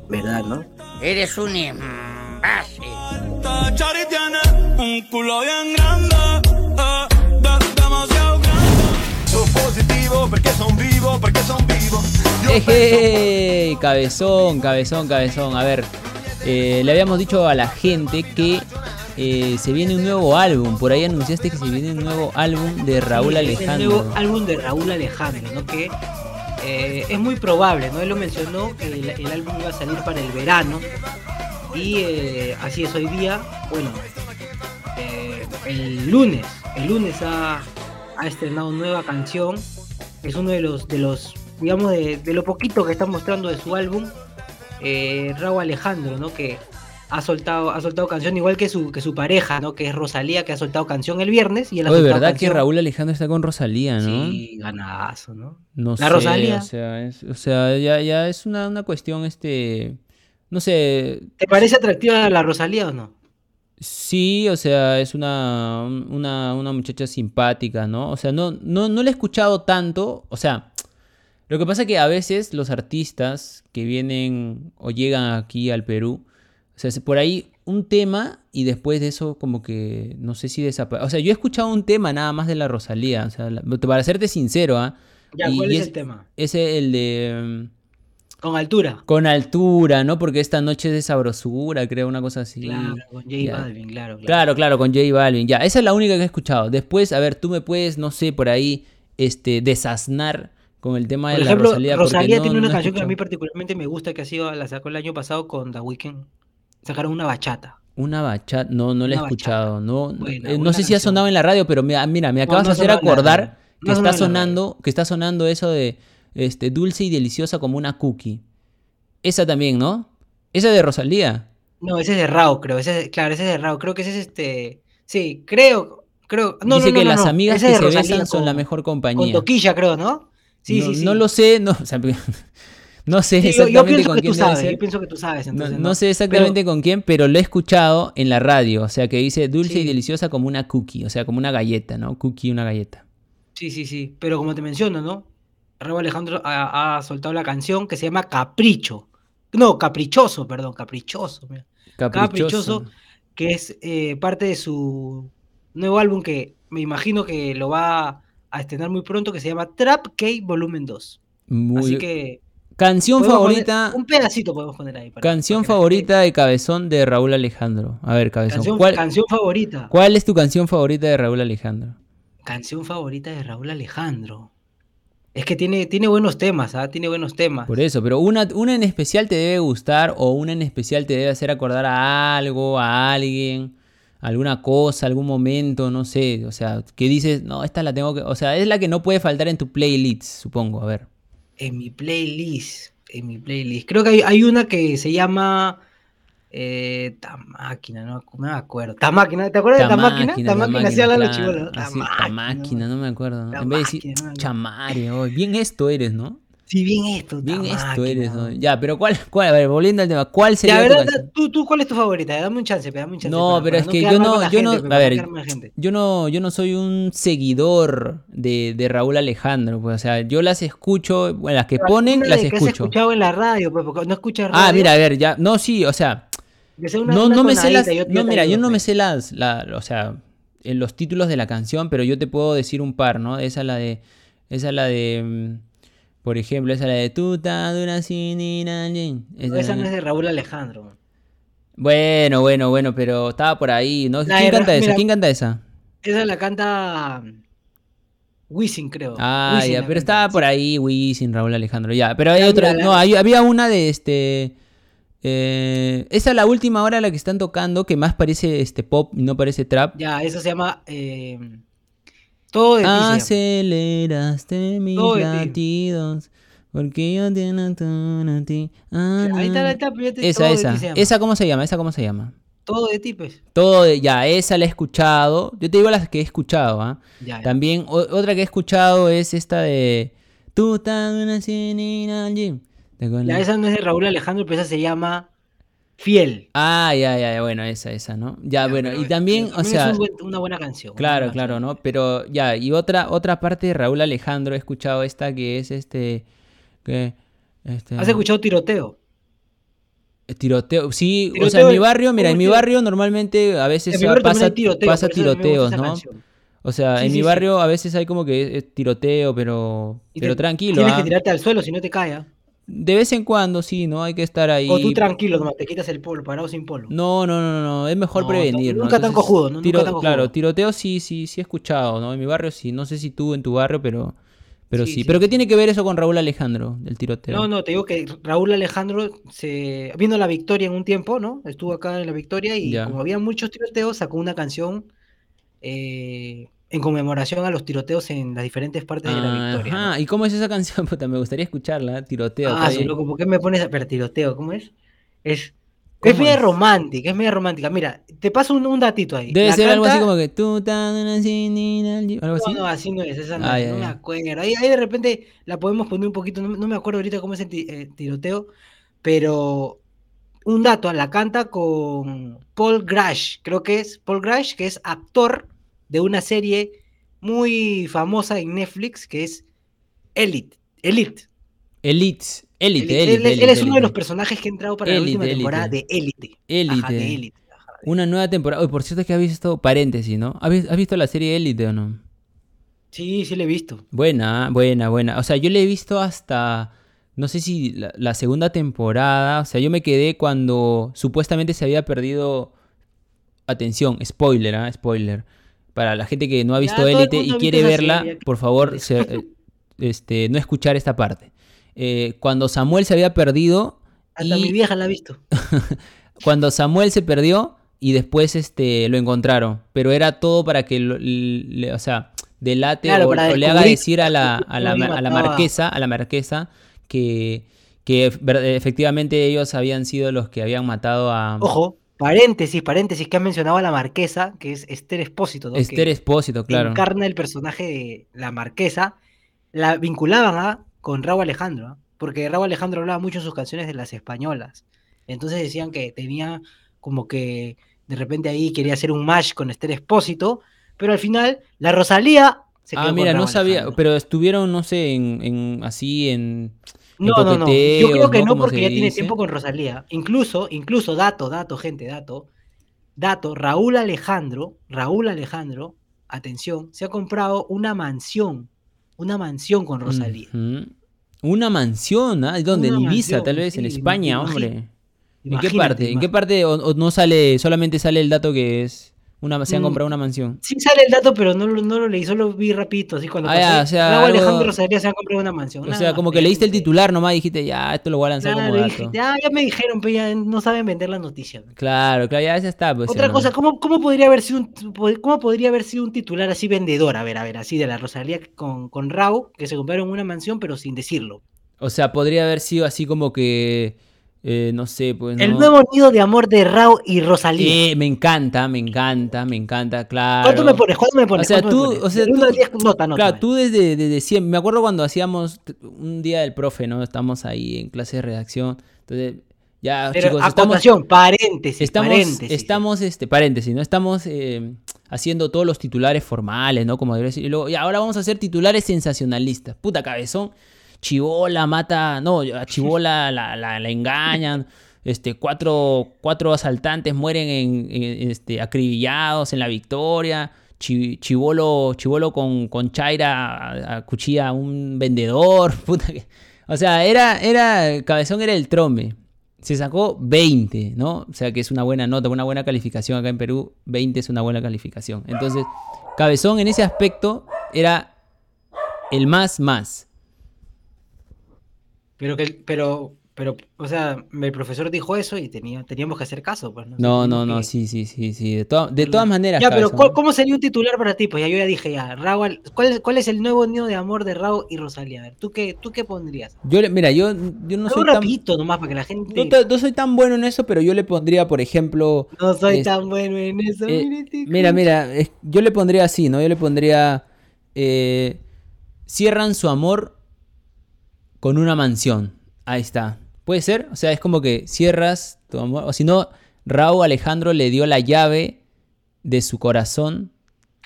¿Verdad, no? Eres un imbécil. Un culo bien grande, positivo perché son vivo, perché son vivo. Eje, cabezón, cabezón, cabezón. A ver, eh, le habíamos dicho a la gente que eh, se viene un nuevo álbum. Por ahí anunciaste que se viene un nuevo álbum de Raúl Sí, Alejandro. El nuevo álbum de Raúl Alejandro, ¿no? Que eh, es muy probable, ¿no? Él lo mencionó que el, el álbum iba a salir para el verano. Y eh, así es hoy día. Bueno, eh, el lunes, el lunes ha, ha estrenado nueva canción. Es uno de los, de los digamos, de, de lo poquito que está mostrando de su álbum. Eh, Raúl Alejandro, ¿no? Que ha soltado, ha soltado canción igual que su, que su pareja, ¿no? Que es Rosalía, que ha soltado canción el viernes. Y él ha Oye, ¿verdad que Raúl Alejandro está con Rosalía, no? Sí, ganazo, ¿no? No La sé, Rosalía. O sea, es- o sea ya, ya es una, una cuestión, este. No sé. ¿Te parece atractiva la Rosalía o no? Sí, o sea, es una, un- una, una muchacha simpática, ¿no? O sea, no, no, no la he escuchado tanto. O sea, lo que pasa es que a veces los artistas que vienen o llegan aquí al Perú, o sea, es por ahí un tema y después de eso como que no sé si desaparece. O sea, yo he escuchado un tema nada más de la Rosalía, o sea, la- para serte sincero, ¿ah? Ya, ¿cuál es es- el tema? Ese el de... Con altura. Con altura, ¿no? Porque esta noche es de sabrosura, creo, una cosa así. Claro, con J ya. Balvin, claro, claro. Claro, claro, con J Balvin. Ya, esa es la única que he escuchado. Después, a ver, tú me puedes, no sé, por ahí, este, desasnar con el tema de la Rosalía. Rosalía, no- tiene una no canción que a mí particularmente me gusta, que ha sido, la sacó el año pasado con The Weeknd. Sacaron una bachata. Una bachata, no, no la he escuchado. No, Buena, eh, no buena sé si ha sonado en la radio, pero mira, mira me acabas de hacer acordar que está sonando, que está sonando eso de este, dulce y deliciosa como una cookie. Esa también, ¿no? Esa de Rosalía. No, ese es de Rao, creo. Ese es- claro, ese es de Rao. Creo que ese es este. Sí, creo. creo. No, Dice no, no, que las amigas Ese que se besan son con- la mejor Con compañía. Toquilla, creo, ¿no? Sí, sí, sí. no lo sé, no, <laughs> o sea, no sé Sí, yo, exactamente yo pienso con quién sabes. Yo pienso que tú sabes. No, Entonces, no sé exactamente Pero- con quién, pero lo he escuchado en la radio. O sea, que dice dulce y deliciosa como una cookie. O sea, como una galleta, ¿no? Cookie, una galleta. Sí, sí, sí. Pero como te menciono, ¿no? Raúl Alejandro ha, ha soltado la canción que se llama Capricho. no, Caprichoso, perdón, Caprichoso. Caprichoso. Caprichoso, que es eh, parte de su nuevo álbum que me imagino que lo va a estrenar muy pronto, que se llama Trap K Volumen 2. Muy- Así que... Canción favorita. poner- un pedacito podemos poner ahí. para- Canción para favorita de Cabezón de Raúl Alejandro. A ver, Cabezón. Canción, ¿Cuál, canción favorita. cuál es tu canción favorita de Raúl Alejandro? Canción favorita de Raúl Alejandro. Es que tiene, tiene buenos temas, ¿ah? Tiene buenos temas. Por eso, pero una, una en especial te debe gustar o una en especial te debe hacer acordar a algo, a alguien, alguna cosa, algún momento, no sé. O sea, que dices, no, esta la tengo que. O sea, es la que no puede faltar en tu playlist, supongo. A ver. En mi playlist. En mi playlist. Creo que hay, hay una que se llama. Eh, Tamáquina, no no me acuerdo. Tamáquina, ¿te acuerdas de Tamáquina? Tamáquina, sí hablan los claro, chibolos. así, Tamáquina. Tamáquina, no me acuerdo. En vez de decir chamare, oh, bien esto eres, ¿no? Sí, bien esto. Bien esto eres, ¿no? ¿no? Ya, pero ¿cuál, cuál? A ver, volviendo al tema, ¿cuál Ya, sería a tu ver, canción? ¿tú, tú, ¿cuál es tu favorita? Dame un chance, dame un chance. No, para- pero para es que yo no- la yo no- gente, a ver, la. Yo no, yo no soy un seguidor de, de Raúl Alejandro, pues, o sea, yo las escucho, bueno, las que ponen, las de que has escucho. escuchado en la radio, pues, porque no escuchas radio. Ah, mira, a ver, ya, no, sí, o sea, sea una- no, una no me sé las, no, mira, yo no me sé las, la, o sea, en los títulos de la canción, pero yo te puedo decir un par, ¿no? Esa es la de, esa es la de, mm, por ejemplo, esa es la de Tuta dura sin ir allí. No, Esa no es de Raúl Alejandro. Bueno, bueno, bueno, pero estaba por ahí, ¿no? La ¿Quién canta esa? mira, ¿Quién canta esa? Esa la canta mm, Wisin, creo. Ah, Wisin ya, pero canta, estaba por ahí Wisin, Raúl Alejandro, ya. Pero hay Ya, otra, mira, la- no, hay- había una de este... eh, esa es la última hora la que están tocando, que más parece este pop, no parece trap. Ya, eso se llama eh, Todo de ti. Aceleraste mis Todo de ti. latidos, porque yo te a ti. Ah, Ahí está, ahí está, pero ya te- Esa, Todo de esa. ti se llama. ¿Esa cómo se llama? ¿Esa cómo se llama? Todo de ti, pues. Todo, de- ya, esa la he escuchado. Yo te digo las que he escuchado, ¿ah? También o- otra que he escuchado es esta de... Tú estás una al gym. Ya, esa no es de Raúl Alejandro, pero esa se llama Fiel. Ah, ya, ya, ya, bueno, esa, esa, ¿no? Ya, Ya, bueno, y también, o es sea, un buen- una buena canción. claro, buena claro, canción. ¿no? Pero ya, y otra, otra parte de Raúl Alejandro he escuchado esta que es este, que, este, ¿Has escuchado Tiroteo? tiroteo, sí, o sea, en mi es- barrio, mira, en ¿cómo mi barrio normalmente a veces pasa, tiroteo, pasa tiroteos, ¿no? canción. O sea, Sí, en sí, mi sí. barrio a veces hay como que es tiroteo, pero, pero tranquilo, Tienes ¿ah? que tirarte al suelo si no te cae. ¿ah? De vez en cuando, sí, ¿no? Hay que estar ahí. O tú tranquilo, nomás, te quitas el polo, parado sin polo. No, no, no, no, es mejor No, prevenir, nunca tan cojudo, ¿no? Nunca tan cojudo. Claro, tiroteo sí, sí, sí he escuchado, ¿no? En mi barrio sí, no sé si tú en tu barrio, pero, pero sí. Sí, sí, Pero ¿qué tiene que ver eso con Raúl Alejandro, del tiroteo? No, no, te digo que Raúl Alejandro se vino a la Victoria en un tiempo, ¿no? Estuvo acá en la Victoria y Ya. como había muchos tiroteos, sacó una canción eh, en conmemoración a los tiroteos en las diferentes partes de la Victoria. ¿no? Ajá, ¿y cómo es esa canción? <laughs> Puta, me gustaría escucharla, tiroteo. Ah, bien. loco, ¿por qué me pones a... Pero tiroteo, ¿cómo es? Es, ¿Cómo es media romántica, es media romántica. Mira, te paso un, un datito ahí. Debe La ser algo así como que tú tan una sinina al gym", algo así. No, no, así no es, esa no, Ah, es, ya, no me ya. acuerdo. Ahí, ahí de repente la podemos poner un poquito, no, no me acuerdo ahorita cómo es el eh, tiroteo, pero un dato, la canta con Paul Grash, creo que es Paul Grash, que es actor de una serie muy famosa en Netflix, que es Elite. Elite. Elite, Elite, Elite. Elite. Él, es uno de los personajes que ha entrado para la última temporada de Elite. Ajá, de Elite. Elite. Una nueva temporada. Oye, por cierto es que has visto paréntesis, ¿no? ¿Has vis- has visto la serie Elite o no? Sí, sí le he visto. Buena, buena, buena. O sea, yo le he visto hasta, no sé si la, la segunda temporada. O sea, yo me quedé cuando supuestamente se había perdido. Atención, spoiler, ¿ah? Spoiler. Para la gente que no ha visto Élite y quiere verla, serie, por favor, se- eh, este, no escuchar esta parte. Eh, cuando Samuel se había perdido. Hasta y- mi vieja la ha visto. <laughs> cuando Samuel se perdió y después este, lo encontraron. Pero era todo para que, lo- le- o sea, delate Claro, o, o le haga decir a la, <laughs> a la, a la marquesa, a la marquesa, que, que efectivamente ellos habían sido los que habían matado a Ojo, paréntesis, paréntesis, que has mencionado a la marquesa, que es Esther Espósito, ¿no? Esther Espósito, claro. encarna el personaje de la marquesa, la vinculaban a, con Raúl Alejandro, ¿ah? porque Raúl Alejandro hablaba mucho en sus canciones de las españolas. Entonces decían que tenía como que de repente ahí quería hacer un match con Esther Espósito, pero al final la Rosalía se quedó Ah, con mira, no sabía, Alejandro. pero estuvieron, no sé, en, en- así en, No, no, no. Yo creo que no, porque ya tiene tiempo con Rosalía. Incluso, incluso, dato, dato, gente, dato. Dato, Raúl Alejandro, Raúl Alejandro, atención, se ha comprado una mansión. Una mansión con Rosalía. Una mansión, ¿ah? ¿Dónde? Una En Ibiza, mansión, tal vez, en España, hombre. ¿En qué Imagínate, parte? ¿En qué parte o, o no sale, solamente sale el dato que es una, se han Mm. comprado una mansión? Sí sale el dato, pero no, lo- no lo leí, solo vi rapidito, así cuando Ah, ya, pasé, o sea, Raúl algo- Alejandro Rosalía se han comprado una mansión. O Nada sea, como que leíste el titular nomás y dijiste, ya, esto lo voy a lanzar Claro, como dije, dato. ya, ya me dijeron, pero ya no saben vender la noticia. Claro, claro, ya, ya está. Pues, Otra cosa, ¿cómo, cómo podría haber sido un, cómo podría haber sido un titular así vendedor? A ver, a ver, así de la Rosalía con, con Raúl, que se compraron una mansión, pero sin decirlo. O sea, podría haber sido así como que, eh, no sé, pues El no. nuevo nido de amor de Raúl y Rosalía. Eh, me encanta, me encanta, me encanta, claro. ¿Cuánto me pones? ¿Cuánto me pones? O sea, ¿Cuánto me tú, o sea, tú- nota, nota, claro, tú desde, desde siempre, me acuerdo cuando hacíamos un día del profe, ¿no? Estamos ahí en clase de redacción, entonces, ya Pero chicos, estamos, paréntesis, estamos, paréntesis. estamos, este, paréntesis, ¿no? Estamos eh, haciendo todos los titulares formales, ¿no? Como debería decir, y luego, y ahora vamos a hacer titulares sensacionalistas, puta cabezón, Chivola mata, no, a la, engañan, <laughs> este, cuatro, cuatro asaltantes mueren en, este, acribillados en la victoria, Chi- Chivolo, con, con Chaira acuchilla a un vendedor, <laughs> puta o sea, era, era, Cabezón era el trome. Se sacó 20, ¿no? O sea que es una buena nota, una buena calificación acá en Perú. 20 es una buena calificación. Entonces, Cabezón en ese aspecto era el más más. Pero, que, pero, pero, o sea, el profesor dijo eso y tenía, teníamos que hacer caso, pues. No, no, no, que- sí, sí, sí, sí. De, de todas maneras, Ya, pero. ¿cuál- ¿cómo sería un titular para ti? Pues ya yo ya dije ya, Raúl, ¿cuál, es- ¿cuál es el nuevo nido de amor de Raúl y Rosalía? A ver, ¿tú qué, tú qué pondrías? Yo, mira, yo, yo no Algo soy tan... rapidito nomás para que la gente... No, no soy tan bueno en eso, pero yo le pondría, por ejemplo... No soy es- tan bueno en eso. Eh, mira, mira, es- yo le pondría así, ¿no? Yo le pondría. eh, cierran su amor con una mansión. Ahí está. ¿Puede ser? O sea, es como que cierras tu amor. O si no, Raúl Alejandro le dio la llave de su corazón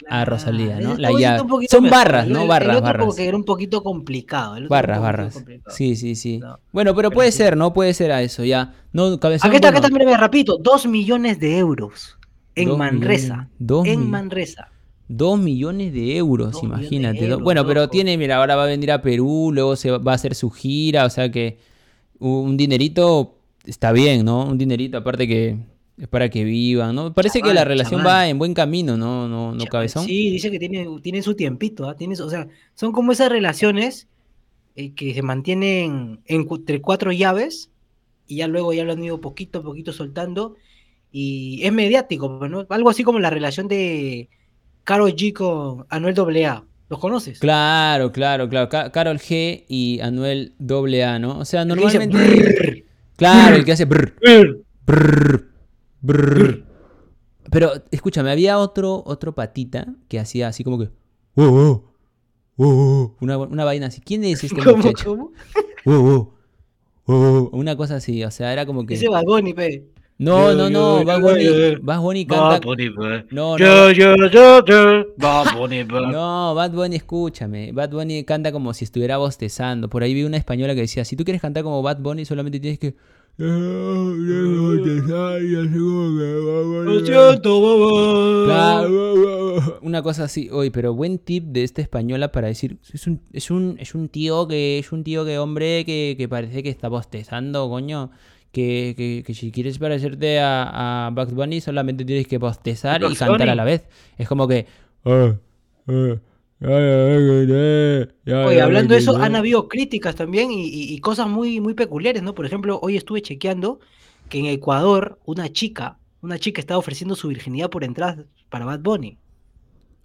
a Rosalía, Ah, ¿no? ese La llave. Son mejor. barras, El- ¿no? el Barras, otro barras. como que era un poquito complicado. el otro Barras, barras. complicado. Sí, sí, sí. No, Bueno, pero pero puede sí. ser, ¿no? Puede ser a eso, ya. No, cabezón. Aquí está, aquí bueno, está, mira, rapidito. Dos millones de euros en Dos Manresa. millones, dos en mil- Manresa. Dos millones de euros, Dos millones de imagínate. Euros, bueno, pero loco. tiene, mira, ahora va a venir a Perú, luego se va a hacer su gira, o sea que un dinerito está bien, ¿no? Un dinerito, aparte que es para que vivan, ¿no? Parece que la relación va en buen camino, ¿no? No, no cabezón. Sí, dice que tiene, tiene su tiempito, ¿ah? Tiene o sea, son como esas relaciones eh, que se mantienen entre cuatro llaves y ya luego ya lo han ido poquito a poquito soltando y es mediático, pues, ¿no? Algo así como la relación de Karol G con Anuel AA. ¿Los conoces? Claro, claro, claro. Ca- Carol G y Anuel AA, ¿no? O sea, El que dice normalmente. brrr, Claro, el que hace brrr. Pero escúchame, había otro, otro patita que hacía así como que. "Oh, oh, oh, oh", Una, una vaina así. ¿Quién es este ¿Cómo, muchacho? cómo? Una cosa así, o sea, era como que. Ese Bunny, pe. No, no, no. Bad Bunny. Bad Bunny canta. No, no. <laughs> No, Bad Bunny, escúchame. Bad Bunny canta como si estuviera bostezando. Por ahí vi una española que decía: si tú quieres cantar como Bad Bunny, solamente tienes que. <laughs> Claro, Una cosa así, oye, pero buen tip de esta española para decir, es un, es un, es un tío que, es un tío que, hombre, que, que parece que está bostezando, coño. Que, que, que si quieres parecerte a, a Bugs Bunny, solamente tienes que bostezar y cantar Bunny. a la vez. Es como que. Oye, hablando de eso, han habido críticas también y, y- y cosas muy, muy peculiares, ¿no? Por ejemplo, hoy estuve chequeando que en Ecuador una chica, una chica estaba ofreciendo su virginidad por entradas para Bad Bunny.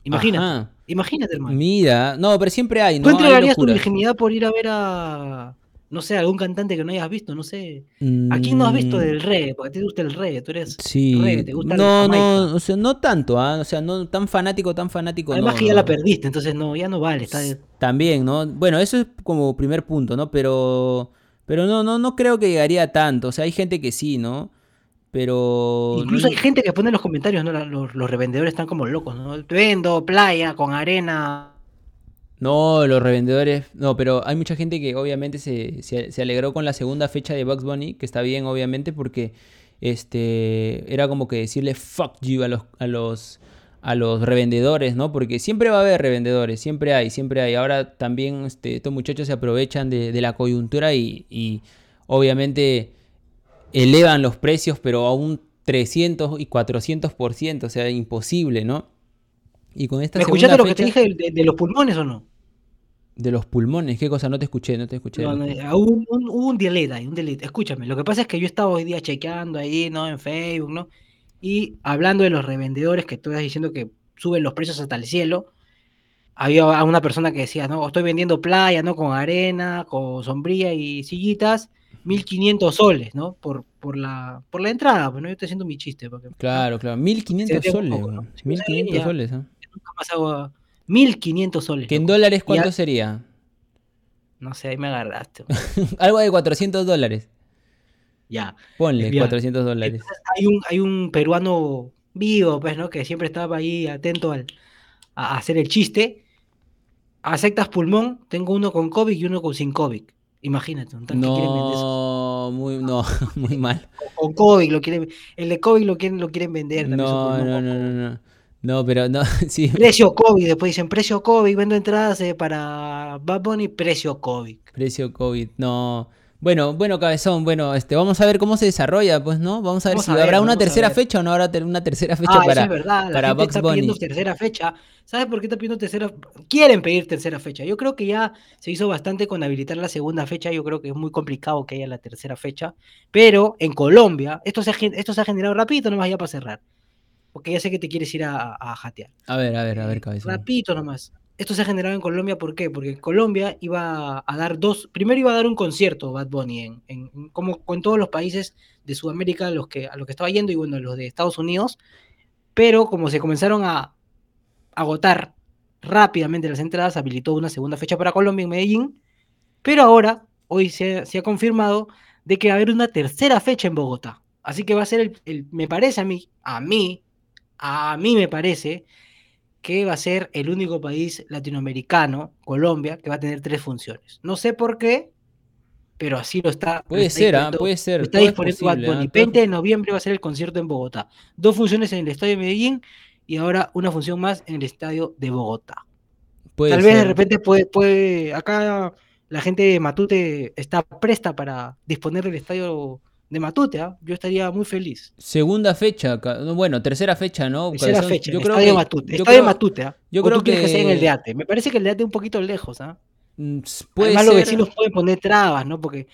Imagínate, Ajá. imagínate, hermano. Mira, no, pero siempre hay, ¿no? ¿Tú Hay entregarías tu virginidad por ir a ver a, no sé, algún cantante que no hayas visto? No sé. ¿A quién no has visto Mm, del reggae? Porque a ti te gusta el reggae, tú eres Sí. reggae, te gusta el no, no, o sea, no tanto, ¿ah? O sea, no tan fanático, tan fanático. Además no, que ya no. la perdiste, entonces no, ya no vale. Está de- También, ¿no? Bueno, eso es como primer punto, ¿no? Pero, pero no, no, no creo que llegaría a tanto. O sea, hay gente que sí, ¿no? Pero. Incluso hay gente que pone en los comentarios, ¿no? Los, los revendedores están como locos, ¿no? Vendo playa con arena. No, los revendedores. No, pero hay mucha gente que obviamente se, se- se alegró con la segunda fecha de Bugs Bunny, que está bien, obviamente, porque este era como que decirle fuck you a los, a los, a los revendedores, ¿no? Porque siempre va a haber revendedores, siempre hay, siempre hay. Ahora también este, estos muchachos se aprovechan de, de la coyuntura y, y obviamente elevan los precios, pero a un 300 y 400%, o sea, imposible, ¿no? Y con esta ¿Me escuchaste lo que te dije de los pulmones o no? De los pulmones, ¿qué cosa? No te escuché, no te escuché. No, no, hubo un, un- hubo un delete ahí, un delete. Escúchame, lo que pasa es que yo estaba hoy día chequeando ahí, ¿no? En Facebook, ¿no? Y hablando de los revendedores que tú estás diciendo que suben los precios hasta el cielo, había una persona que decía, no, estoy vendiendo playa, ¿no? Con arena, con sombrilla y sillitas, 1500 soles, ¿no? Por, por, la, por la entrada, pues no, yo estoy haciendo mi chiste. Porque, Claro, claro. 1500 Sí, un soles, poco. ¿no? Sí, 1500 ya. soles, ¿ah? Nunca más hago 1500 soles. ¿Que en dólares cuánto sería? No sé, ahí me agarraste. <laughs> Algo de 400 dólares. ya. Ponle, Ya. 400 dólares. hay un, hay un peruano vivo, pues, ¿no? Que siempre estaba ahí atento al, a hacer el chiste. Aceptas pulmón, tengo uno con COVID y uno con sin COVID. Imagínate, un tanque quieren vender eso. No, muy, no, <laughs> muy mal. Con COVID lo quieren, el de COVID lo quieren, lo quieren vender también. No, no, no, no. No, pero no, <laughs> sí. Precio COVID, después dicen precio COVID, vendo entradas eh, para Bad Bunny, precio COVID. Precio COVID, no. Bueno, bueno, cabezón, bueno, este, vamos a ver cómo se desarrolla, pues, ¿no? Vamos a ver Vamos si a ver, habrá una tercera fecha o no habrá una tercera fecha Ah, eso para, es verdad, la para gente está pidiendo tercera fecha. ¿Sabes por qué está pidiendo tercera? Quieren pedir tercera fecha. Yo creo que ya se hizo bastante con habilitar la segunda fecha. Yo creo que es muy complicado que haya la tercera fecha. Pero en Colombia, esto se ha, esto se ha generado rapidito nomás ya para cerrar. Porque ya sé que te quieres ir a, jatear. A ver, a ver, a ver, cabezón. Rapidito nomás. Esto se ha generado en Colombia, ¿por qué? Porque Colombia iba a dar dos, primero iba a dar un concierto Bad Bunny, en, en- en- como con todos los países de Sudamérica a los, que, a los que estaba yendo y bueno, los de Estados Unidos, pero como se comenzaron a agotar rápidamente las entradas, habilitó una segunda fecha para Colombia en Medellín, pero ahora, hoy se, se ha confirmado de que va a haber una tercera fecha en Bogotá. Así que va a ser el, el- me parece a mí, a mí, a mí me parece que va a ser el único país latinoamericano, Colombia, que va a tener tres funciones. No sé por qué, pero así lo está. lo Puede está ser, ¿ah? puede ser. está disponiendo Bad ¿ah? Bunny. Todo es 20 de noviembre va a ser el concierto en Bogotá. Dos funciones en el estadio de Medellín y ahora una función más en el estadio de Bogotá. Puede Tal vez de repente puede, puede, acá la gente de Matute está presta para disponer del estadio de Matute, ¿ah? Yo estaría muy feliz. Segunda fecha, bueno, tercera fecha, ¿no? Tercera Cabezón? fecha, Yo el creo estadio que- Matute. yo creo- Matute, ¿ah? yo ¿O creo tú que sea en el que- de Ate? Me parece que el de Ate es un poquito lejos, ¿ah? Mm, Además, los vecinos pueden poner trabas, ¿no? Porque.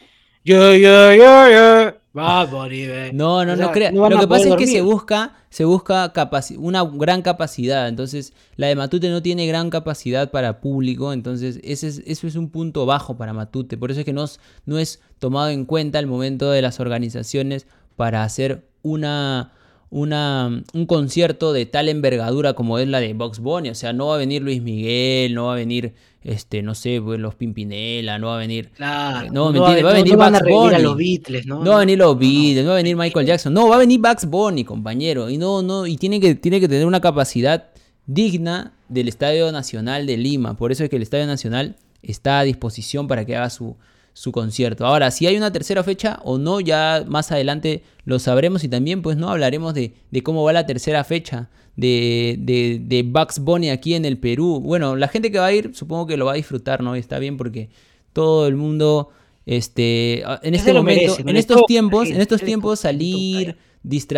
Yo, yo, yo, yo. Va, Bunny, ve. No, no, O no van Lo que pasa es que se busca, se busca capaci- una gran capacidad. Entonces, la de Matute no tiene gran capacidad para público. Entonces, ese es, eso es un punto bajo para Matute. Por eso es que no, es- no es tomado en cuenta al momento de las organizaciones para hacer una, una, un concierto de tal envergadura como es la de Box Bunny. O sea, no va a venir Luis Miguel, no va a venir, este, no sé, pues, los Pimpinela, no va a venir Claro. No, va a no- venir no a Bugs revivir a Bunny. los Beatles, ¿no? No va a venir los Beatles, no va a venir Michael Jackson, no, va a venir Bugs Bunny, compañero. Y no, no, y tiene que, tiene que tener una capacidad digna del Estadio Nacional de Lima. Por eso es que el Estadio Nacional está a disposición para que haga su, su concierto. Ahora, si hay una tercera fecha o no, ya más adelante lo sabremos y también pues no hablaremos de, de cómo va la tercera fecha de, de, de Bugs Bunny aquí en el Perú. Bueno, la gente que va a ir supongo que lo va a disfrutar, ¿no? Y está bien porque todo el mundo, este, a- en este momento, merece, ¿no? en estos tiempos, en estos tiempos salir,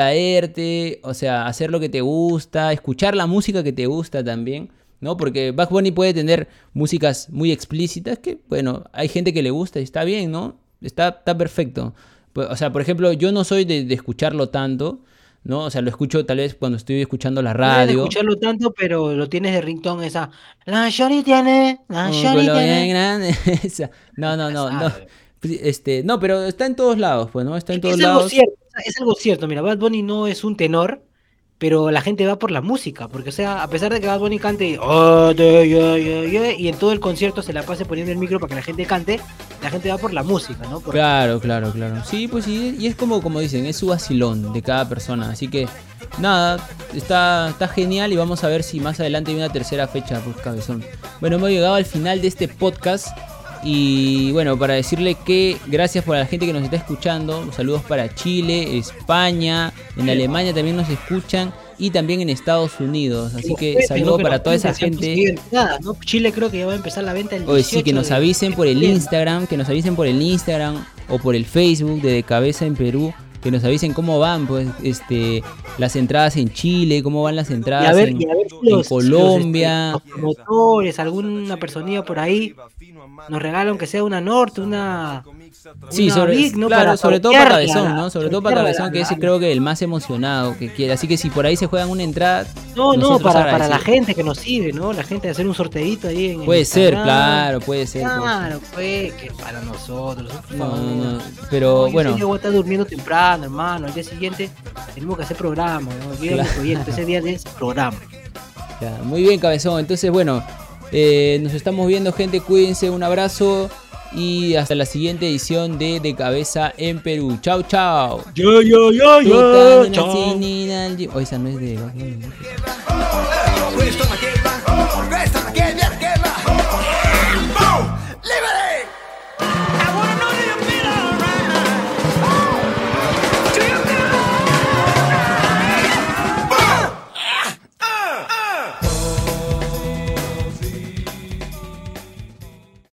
distraerte, o sea, hacer lo que te gusta, escuchar la música que te gusta también, ¿no? Porque Bugs Bunny puede tener músicas muy explícitas que, bueno, hay gente que le gusta y está bien, ¿no? Está, está perfecto. Pues, O sea, por ejemplo, yo no soy de, de escucharlo tanto, ¿no? O sea, lo escucho tal vez cuando estoy escuchando la No debes de radio. escucharlo tanto, pero lo tienes de ringtone esa. La Shorty tiene, la culo bien tiene. <laughs> Esa. No, no, no, no. sabe. Este, no, pero está en todos lados, pues, ¿no? Está en Es todos es algo lados. cierto, es algo cierto. Mira, Bad Bunny no es un tenor, pero la gente va por la música. Porque, o sea, a pesar de que Bad Bunny cante "Oh, de, yeah, yeah, yeah", y en todo el concierto se la pase poniendo el micro para que la gente cante, la gente va por la música, ¿no? Claro, claro, claro. Sí, pues sí, y es como, como dicen, es su vacilón de cada persona. Así que nada, está, está genial y vamos a ver si más adelante hay una tercera fecha, pues cabezón. Bueno, hemos llegado al final de este podcast. Y bueno, para decirle que gracias por la gente que nos está escuchando. Saludos para Chile, España, en Alemania también nos escuchan y también en Estados Unidos. Así que saludos para toda esa gente. Chile creo que ya va a empezar la venta el Oye, sí, que 18 nos avisen por el Instagram, que nos avisen por el Instagram o por el Facebook de De Cabeza en Perú, que nos avisen cómo van pues este las entradas en Chile, cómo van las entradas a ver, en, y a ver si en los, Colombia. Los, este, los promotores, alguna personilla por ahí, nos regalan aunque sea una Norte, una. Sí, sobre, Big, ¿no? claro, Para sobre todo para Cabezón, ¿no? Sobre todo para Cabezón, que es creo que el más emocionado que quiere. Así que si por ahí se juegan una entrada, No, no, para, para la gente que nos sigue, ¿no? La gente de hacer un sorteito ahí en. Puede ser, Instagram. claro, puede ser. Claro, pues, que para nosotros. No, no, no, pero yo bueno. que voy a estar durmiendo temprano, hermano. Al día siguiente tenemos que hacer programa, ¿no? Yo Claro. ese día es programa. Ya, muy bien, cabezón. Entonces, bueno, eh, nos estamos viendo, gente. Cuídense, un abrazo. Y hasta la siguiente edición de De Cabeza en Perú. Chao, chao. Yo, yo, yo, al gym. Oh, esa no es de.